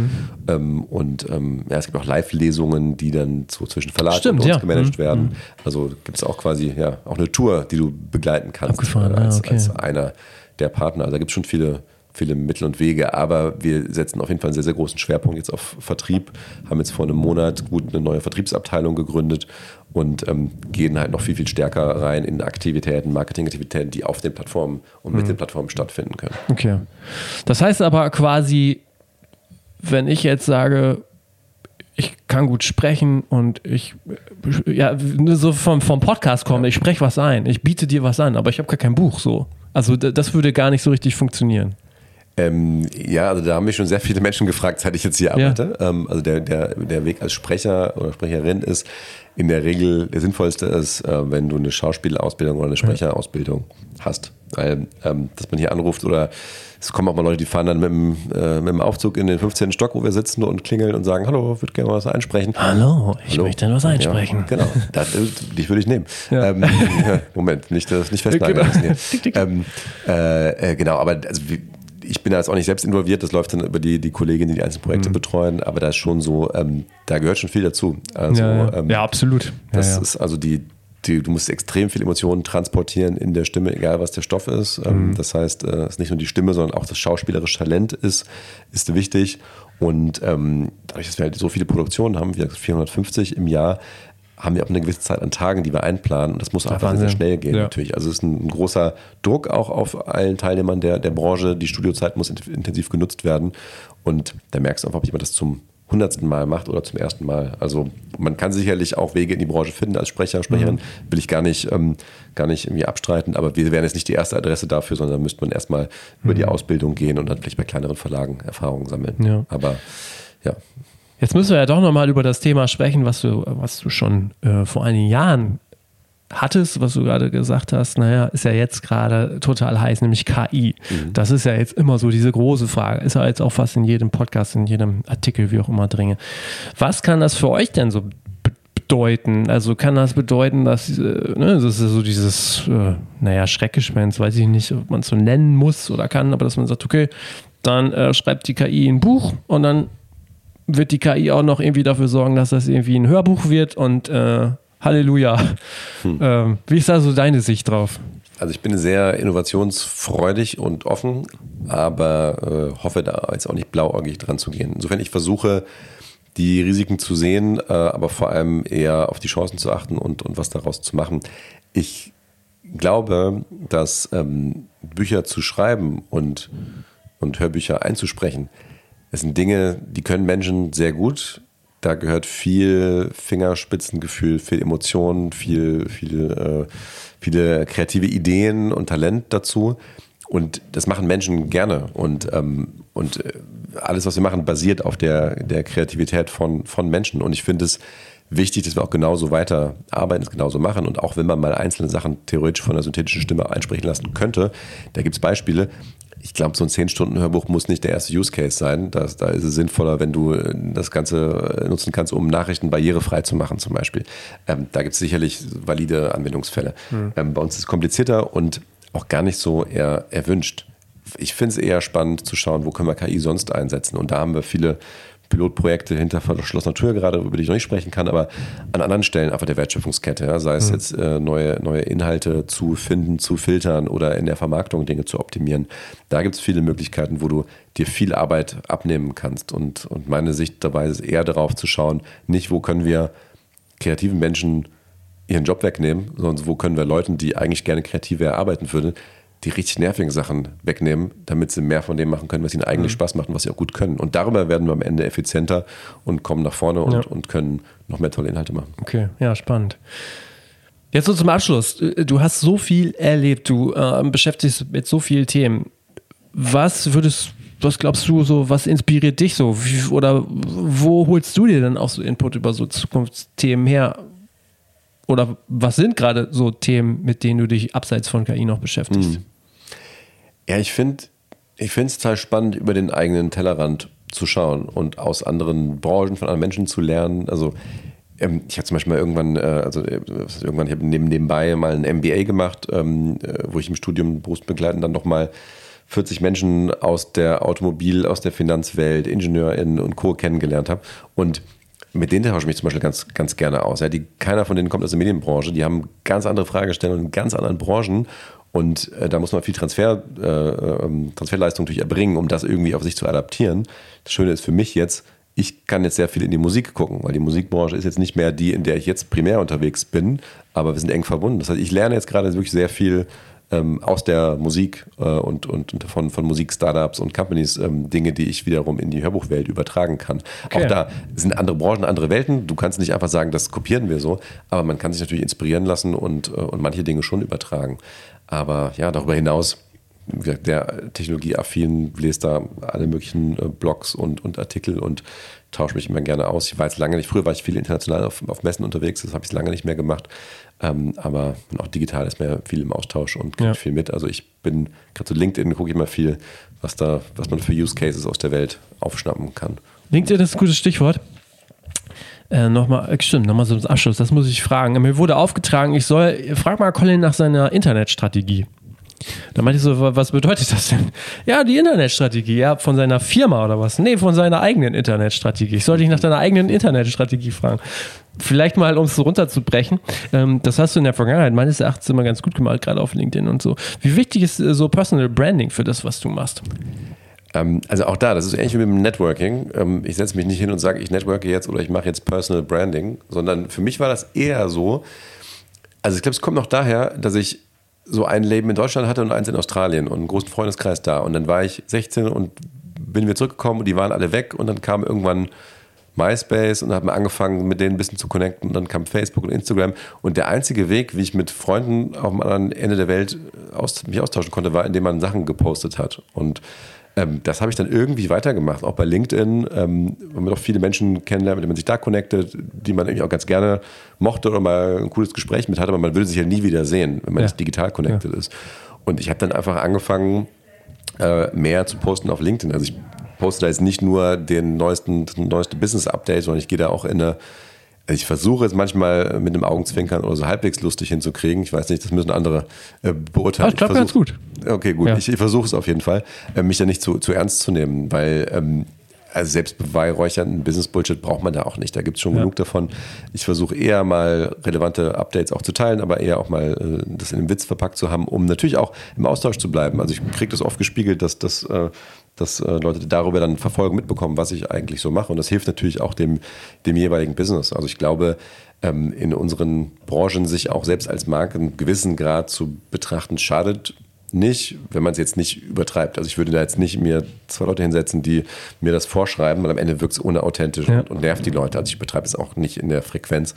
Ähm, und ähm, ja, es gibt auch Live-Lesungen, die dann so zwischen Verlag Stimmt, und uns ja. gemanagt Mhm. werden. Also gibt es auch quasi ja auch eine Tour, die du begleiten kannst äh, als, ja, okay. als einer der Partner. Also da gibt es schon viele, viele Mittel und Wege, aber wir setzen auf jeden Fall einen sehr, sehr großen Schwerpunkt jetzt auf Vertrieb, haben jetzt vor einem Monat gut eine neue Vertriebsabteilung gegründet und ähm, gehen halt noch viel, viel stärker rein in Aktivitäten, Marketingaktivitäten, die auf den Plattformen und Mhm. mit den Plattformen stattfinden können. Okay. Das heißt aber quasi, wenn ich jetzt sage, ich kann gut sprechen und ich ja so vom, vom Podcast komme, ich spreche was ein, ich biete dir was an, aber ich habe gar kein Buch so. Also das würde gar nicht so richtig funktionieren. Ähm, ja, also da haben mich schon sehr viele Menschen gefragt, seit ich jetzt hier Ja. arbeite. Ähm, also der, der, der Weg als Sprecher oder Sprecherin ist in der Regel der sinnvollste ist, äh, wenn du eine Schauspielausbildung oder eine Sprecherausbildung hast. Weil, ähm, dass man hier anruft oder es kommen auch mal Leute, die fahren dann mit dem, äh, mit dem Aufzug in den 15. Stock, wo wir sitzen und klingeln und sagen, hallo, würde gerne was einsprechen. Hallo, ich Hallo. möchte was einsprechen. Ja, genau, das, dich würde ich nehmen. Ja. Ähm, Moment, nicht, das nicht festnageln. Genau. Ähm, äh, äh, genau, aber also, wie- ich bin da jetzt auch nicht selbst involviert, das läuft dann über die, die Kolleginnen, die die einzelnen Projekte Mhm. betreuen, aber da ist schon so, ähm, da gehört schon viel dazu. Also, ja, ja. ähm, ja, absolut. Das ja. ist also die, die, du musst extrem viel Emotionen transportieren in der Stimme, egal was der Stoff ist. Ähm, Mhm. Das heißt, äh, es ist nicht nur die Stimme, sondern auch das schauspielerische Talent ist, ist wichtig. Und ähm, dadurch, dass wir halt so viele Produktionen haben, wie gesagt 450 im Jahr, haben wir auch eine gewisse Zeit an Tagen, die wir einplanen. Und das muss einfach sehr, sehr Wahnsinn. schnell gehen, Ja. natürlich. Also es ist ein, großer Druck auch auf allen Teilnehmern der, der Branche. Die Studiozeit muss int- intensiv genutzt werden. Und da merkst du einfach, ob jemand das zum hundertsten Mal macht oder zum ersten Mal. Also man kann sicherlich auch Wege in die Branche finden als Sprecher, Sprecherin, will ich gar nicht, ähm, gar nicht irgendwie abstreiten, aber wir wären jetzt nicht die erste Adresse dafür, sondern da müsste man erstmal über die Ausbildung gehen und dann vielleicht bei kleineren Verlagen Erfahrungen sammeln. Ja. Aber ja, Jetzt müssen wir ja doch nochmal über das Thema sprechen, was du, was du schon äh, vor einigen Jahren hattest, was du gerade gesagt hast, naja, ist ja jetzt gerade total heiß, nämlich KI. Das ist ja jetzt immer so diese große Frage. Ist ja jetzt auch fast in jedem Podcast, in jedem Artikel, wie auch immer dringe. Was kann das für euch denn so be- bedeuten? Also kann das bedeuten, dass, äh, ne, das ist ja so dieses, äh, naja, Schreckgespenst, weiß ich nicht, ob man es so nennen muss oder kann, aber dass man sagt, okay, dann äh, schreibt die KI ein Buch und dann wird die KI auch noch irgendwie dafür sorgen, dass das irgendwie ein Hörbuch wird und äh, Halleluja. Ähm, wie ist da so deine Sicht drauf? Also ich bin sehr innovationsfreudig und offen, aber äh, hoffe da jetzt auch nicht blauäugig dran zu gehen. Insofern ich versuche, die Risiken zu sehen, äh, aber vor allem eher auf die Chancen zu achten und, und was daraus zu machen. Ich glaube, dass ähm, Bücher zu schreiben und, und Hörbücher einzusprechen, das sind Dinge, die können Menschen sehr gut. Da gehört viel Fingerspitzengefühl, viel Emotion, viel, viel, äh, viele kreative Ideen und Talent dazu. Und das machen Menschen gerne. Und, ähm, und äh, alles, was wir machen, basiert auf der, der Kreativität von, von Menschen. Und ich finde es wichtig, dass wir auch genauso weiter arbeiten, es genauso machen. Und auch wenn man mal einzelne Sachen theoretisch von einer synthetischen Stimme einsprechen lassen könnte, da gibt es Beispiele. Ich glaube, so ein 10-Stunden-Hörbuch muss nicht der erste Use Case sein. Das, da ist es sinnvoller, wenn du äh, das Ganze äh, nutzen kannst, um Nachrichten barrierefrei zu machen, zum Beispiel. Ähm, da gibt es sicherlich valide Anwendungsfälle. Ähm, bei uns ist es komplizierter und auch gar nicht so eher erwünscht. Ich finde es eher spannend zu schauen, wo können wir KI sonst einsetzen. Und da haben wir viele Pilotprojekte hinter verschlossener Tür gerade, über die ich noch nicht sprechen kann, aber an anderen Stellen einfach der Wertschöpfungskette, ja, sei es mhm. jetzt äh, neue, neue Inhalte zu finden, zu filtern oder in der Vermarktung Dinge zu optimieren. Da gibt es viele Möglichkeiten, wo du dir viel Arbeit abnehmen kannst. Und, und meine Sicht dabei ist eher darauf zu schauen, nicht wo können wir kreativen Menschen ihren Job wegnehmen, sondern wo können wir Leuten, die eigentlich gerne kreativer erarbeiten würden, die richtig nervigen Sachen wegnehmen, damit sie mehr von dem machen können, was ihnen eigentlich mhm. Spaß macht und was sie auch gut können. Und darüber werden wir am Ende effizienter und kommen nach vorne und, ja. und können noch mehr tolle Inhalte machen. Okay, ja, spannend. Jetzt so zum Abschluss. Du hast so viel erlebt, du äh, beschäftigst dich mit so vielen Themen. Was würdest was glaubst du so, was inspiriert dich so? Wie, oder wo holst du dir dann auch so Input über so Zukunftsthemen her? Oder was sind gerade so Themen, mit denen du dich abseits von KI noch beschäftigst? Mhm. Ja, ich finde ich es total spannend, über den eigenen Tellerrand zu schauen und aus anderen Branchen von anderen Menschen zu lernen. Also ähm, ich habe zum Beispiel mal irgendwann, äh, also äh, irgendwann, ich habe neben, nebenbei mal ein MBA gemacht, ähm, äh, wo ich im Studium berufsbegleitend dann nochmal 40 Menschen aus der Automobil, aus der Finanzwelt, IngenieurInnen und Co. kennengelernt habe. Und mit denen tausche ich mich zum Beispiel ganz, ganz gerne aus. Ja, die, keiner von denen kommt aus der Medienbranche, die haben ganz andere Fragestellungen in ganz anderen Branchen und äh, da muss man viel Transfer, äh, ähm, Transferleistung natürlich erbringen, um das irgendwie auf sich zu adaptieren. Das Schöne ist für mich jetzt, ich kann jetzt sehr viel in die Musik gucken, weil die Musikbranche ist jetzt nicht mehr die, in der ich jetzt primär unterwegs bin, aber wir sind eng verbunden. Das heißt, ich lerne jetzt gerade wirklich sehr viel ähm, aus der Musik äh, und, und, und, von, von Musik-Startups und Companies ähm, Dinge, die ich wiederum in die Hörbuchwelt übertragen kann. Okay. Auch da sind andere Branchen, andere Welten. Du kannst nicht einfach sagen, das kopieren wir so, aber man kann sich natürlich inspirieren lassen und, äh, und manche Dinge schon übertragen. Aber ja, darüber hinaus, der technologieaffin lese da alle möglichen äh, Blogs und, und Artikel und tausche mich immer gerne aus. Ich war jetzt lange nicht, früher war ich viel international auf, auf Messen unterwegs, das habe ich lange nicht mehr gemacht. Ähm, aber auch digital ist mir viel im Austausch und kriege ja. viel mit. Also ich bin, gerade zu LinkedIn gucke ich immer viel, was da, was man für Use Cases aus der Welt aufschnappen kann. LinkedIn ist ein gutes Stichwort. Äh, nochmal, äh, stimmt, nochmal zum Abschluss, das muss ich fragen. Mir wurde aufgetragen, ich soll, frag mal Colin nach seiner Internetstrategie. Da meinte ich so, was bedeutet das denn? Ja, die Internetstrategie, ja, von seiner Firma oder was? Nee, von seiner eigenen Internetstrategie. Ich sollte dich nach deiner eigenen Internetstrategie fragen. Vielleicht mal, um es so runterzubrechen, ähm, das hast du in der Vergangenheit meines Erachtens immer ganz gut gemacht, gerade auf LinkedIn und so. Wie wichtig ist äh, so Personal Branding für das, was du machst? Ähm, also auch da, das ist ähnlich wie mit dem Networking. Ähm, ich setze mich nicht hin und sage, ich networke jetzt oder ich mache jetzt Personal Branding, sondern für mich war das eher so, also ich glaube, es kommt noch daher, dass ich so ein Leben in Deutschland hatte und eins in Australien und einen großen Freundeskreis da. Und dann war ich 16 und bin wieder zurückgekommen und die waren alle weg und dann kam irgendwann MySpace und habe angefangen, mit denen ein bisschen zu connecten. Und dann kam Facebook und Instagram. Und der einzige Weg, wie ich mit Freunden auf dem anderen Ende der Welt aus, mich austauschen konnte, war, indem man Sachen gepostet hat. Und ähm, das habe ich dann irgendwie weitergemacht, auch bei LinkedIn, ähm, wo man doch viele Menschen kennenlernt, mit denen man sich da connectet, die man irgendwie auch ganz gerne mochte oder mal ein cooles Gespräch mit hatte, aber man würde sich ja nie wieder sehen, wenn man ja. nicht digital connected ja. ist. Und ich habe dann einfach angefangen, äh, mehr zu posten auf LinkedIn. Also ich poste da jetzt nicht nur den neuesten, neueste Business-Update, sondern ich gehe da auch in eine ich versuche es manchmal mit einem Augenzwinkern oder so halbwegs lustig hinzukriegen. Ich weiß nicht, das müssen andere äh, beurteilen. ich glaube ganz gut. Okay, gut. Ja. Ich, ich versuche es auf jeden Fall, äh, mich da nicht zu, zu ernst zu nehmen, weil ähm, also selbstbeweihräuchernden Business-Bullshit braucht man da auch nicht. Da gibt es schon ja. genug davon. Ich versuche eher mal relevante Updates auch zu teilen, aber eher auch mal äh, das in einem Witz verpackt zu haben, um natürlich auch im Austausch zu bleiben. Also ich kriege das oft gespiegelt, dass das äh, dass äh, Leute darüber dann verfolgen, mitbekommen, was ich eigentlich so mache. Und das hilft natürlich auch dem, dem jeweiligen Business. Also ich glaube, ähm, in unseren Branchen sich auch selbst als Marke einen gewissen Grad zu betrachten, schadet nicht, wenn man es jetzt nicht übertreibt. Also ich würde da jetzt nicht mir zwei Leute hinsetzen, die mir das vorschreiben, weil am Ende wirkt es unauthentisch ja. und, nervt die Leute. Also ich betreibe es auch nicht in der Frequenz.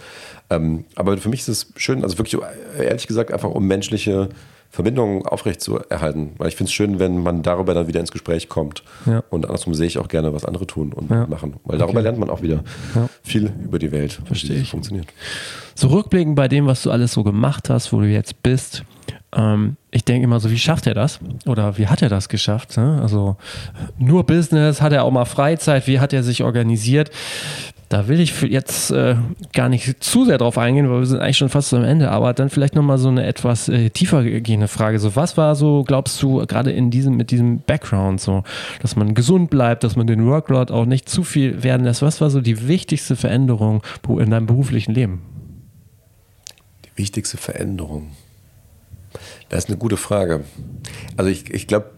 Ähm, aber für mich ist es schön, also wirklich ehrlich gesagt einfach um menschliche Verbindungen aufrecht zu erhalten. Weil ich finde es schön, wenn man darüber dann wieder ins Gespräch kommt. Ja. Und andersrum sehe ich auch gerne, was andere tun und ja. machen. Weil darüber okay. lernt man auch wieder ja. viel über die Welt, Verstehe ich. funktioniert. So rückblickend bei dem, was du alles so gemacht hast, wo du jetzt bist, ähm, ich denke immer so, wie schafft er das? Oder wie hat er das geschafft? Ne? Also nur Business, hat er auch mal Freizeit, wie hat er sich organisiert? Da will ich jetzt äh, gar nicht zu sehr drauf eingehen, weil wir sind eigentlich schon fast am Ende, aber dann vielleicht nochmal so eine etwas äh, tiefer gehende Frage. So, was war so, glaubst du, gerade in diesem, mit diesem Background, so, dass man gesund bleibt, dass man den Workload auch nicht zu viel werden lässt? Was war so die wichtigste Veränderung in deinem beruflichen Leben? Die wichtigste Veränderung. Das ist eine gute Frage. Also ich, ich glaube,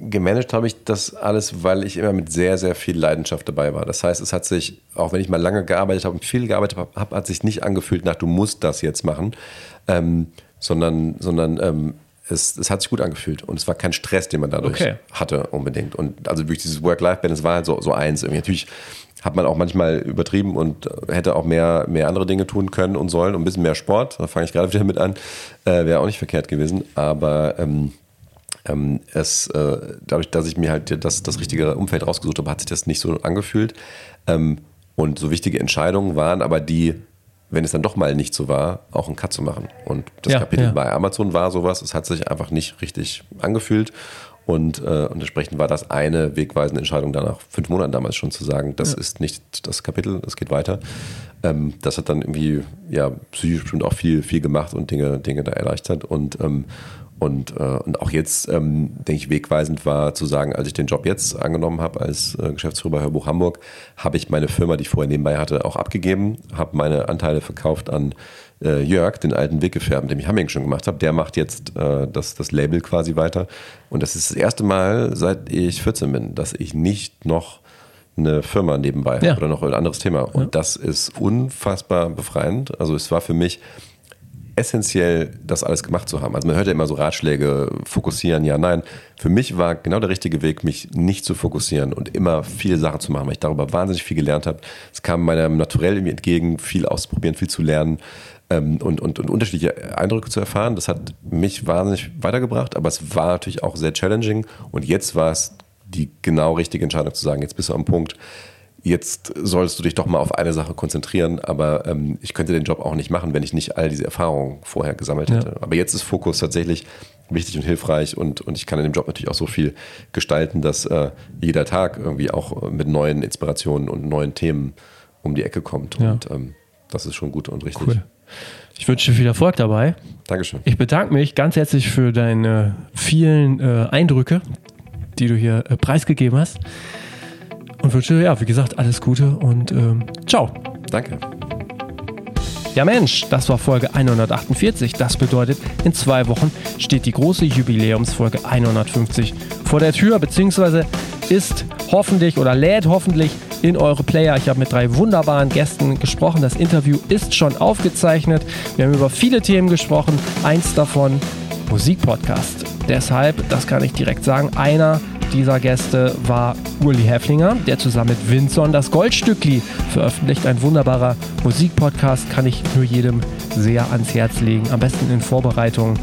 gemanagt habe ich das alles, weil ich immer mit sehr, sehr viel Leidenschaft dabei war. Das heißt, es hat sich, auch wenn ich mal lange gearbeitet habe und viel gearbeitet habe, hat sich nicht angefühlt nach, du musst das jetzt machen, ähm, sondern, sondern ähm, es, es, hat sich gut angefühlt und es war kein Stress, den man dadurch okay. hatte unbedingt. Und also wirklich dieses Work-Life-Balance war halt so, so eins. Irgendwie. Natürlich hat man auch manchmal übertrieben und hätte auch mehr, mehr andere Dinge tun können und sollen und ein bisschen mehr Sport. Da fange ich gerade wieder mit an. Äh, Wäre auch nicht verkehrt gewesen. Aber ähm, ähm, es, äh, dadurch, dass ich mir halt das, das richtige Umfeld rausgesucht habe, hat sich das nicht so angefühlt. Ähm, und so wichtige Entscheidungen waren aber die, wenn es dann doch mal nicht so war, auch einen Cut zu machen. Und das ja, Kapitel ja. bei Amazon war sowas, es hat sich einfach nicht richtig angefühlt. Und, äh, und entsprechend war das eine wegweisende Entscheidung danach, fünf Monaten damals schon zu sagen, das ja. ist nicht das Kapitel, es geht weiter. Ähm, das hat dann irgendwie, ja, psychisch bestimmt auch viel, viel gemacht und Dinge, Dinge da erleichtert. Und, ähm, und, äh, und auch jetzt, ähm, denke ich, wegweisend war zu sagen, als ich den Job jetzt angenommen habe als äh, Geschäftsführer bei Hörbuch Hamburg, habe ich meine Firma, die ich vorher nebenbei hatte, auch abgegeben, habe meine Anteile verkauft an äh, Jörg, den alten Weggefährten, den ich Hamming schon gemacht habe. Der macht jetzt äh, das, das Label quasi weiter. Und das ist das erste Mal, seit ich 14 bin, dass ich nicht noch eine Firma nebenbei ja. habe oder noch ein anderes Thema. Und ja. das ist unfassbar befreiend. Also es war für mich essentiell, das alles gemacht zu haben. Also man hört ja immer so Ratschläge, fokussieren, ja, nein. Für mich war genau der richtige Weg, mich nicht zu fokussieren und immer viele Sachen zu machen, weil ich darüber wahnsinnig viel gelernt habe. Es kam meinem Naturell entgegen, viel auszuprobieren, viel zu lernen ähm, und, und, und unterschiedliche Eindrücke zu erfahren. Das hat mich wahnsinnig weitergebracht, aber es war natürlich auch sehr challenging und jetzt war es die genau richtige Entscheidung zu sagen, jetzt bist du am Punkt, jetzt sollst du dich doch mal auf eine Sache konzentrieren, aber ähm, ich könnte den Job auch nicht machen, wenn ich nicht all diese Erfahrungen vorher gesammelt hätte. Ja. Aber jetzt ist Fokus tatsächlich wichtig und hilfreich und, und ich kann in dem Job natürlich auch so viel gestalten, dass äh, jeder Tag irgendwie auch mit neuen Inspirationen und neuen Themen um die Ecke kommt. Ja. Und ähm, das ist schon gut und richtig. Cool. Ich wünsche dir viel Erfolg dabei. Dankeschön. Ich bedanke mich ganz herzlich für deine vielen äh, Eindrücke, die du hier äh, preisgegeben hast und wünsche, ja, wie gesagt, alles Gute und ähm, ciao. Danke. Ja Mensch, das war Folge 148. Das bedeutet, in zwei Wochen steht die große Jubiläumsfolge 150 vor der Tür, beziehungsweise ist hoffentlich oder lädt hoffentlich in eure Player. Ich habe mit drei wunderbaren Gästen gesprochen. Das Interview ist schon aufgezeichnet. Wir haben über viele Themen gesprochen. Eins davon Musikpodcast. Deshalb, das kann ich direkt sagen, einer dieser Gäste war Uli Häflinger, der zusammen mit Vinson das Goldstückli veröffentlicht. Ein wunderbarer Musikpodcast, kann ich nur jedem sehr ans Herz legen. Am besten in Vorbereitung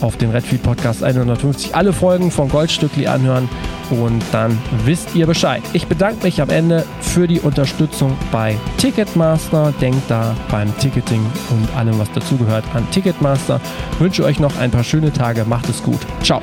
auf den Redfield Podcast 150 alle Folgen von Goldstückli anhören und dann wisst ihr Bescheid. Ich bedanke mich am Ende für die Unterstützung bei Ticketmaster. Denkt da beim Ticketing und allem, was dazugehört, an Ticketmaster. Wünsche euch noch ein paar schöne Tage. Macht es gut. Ciao.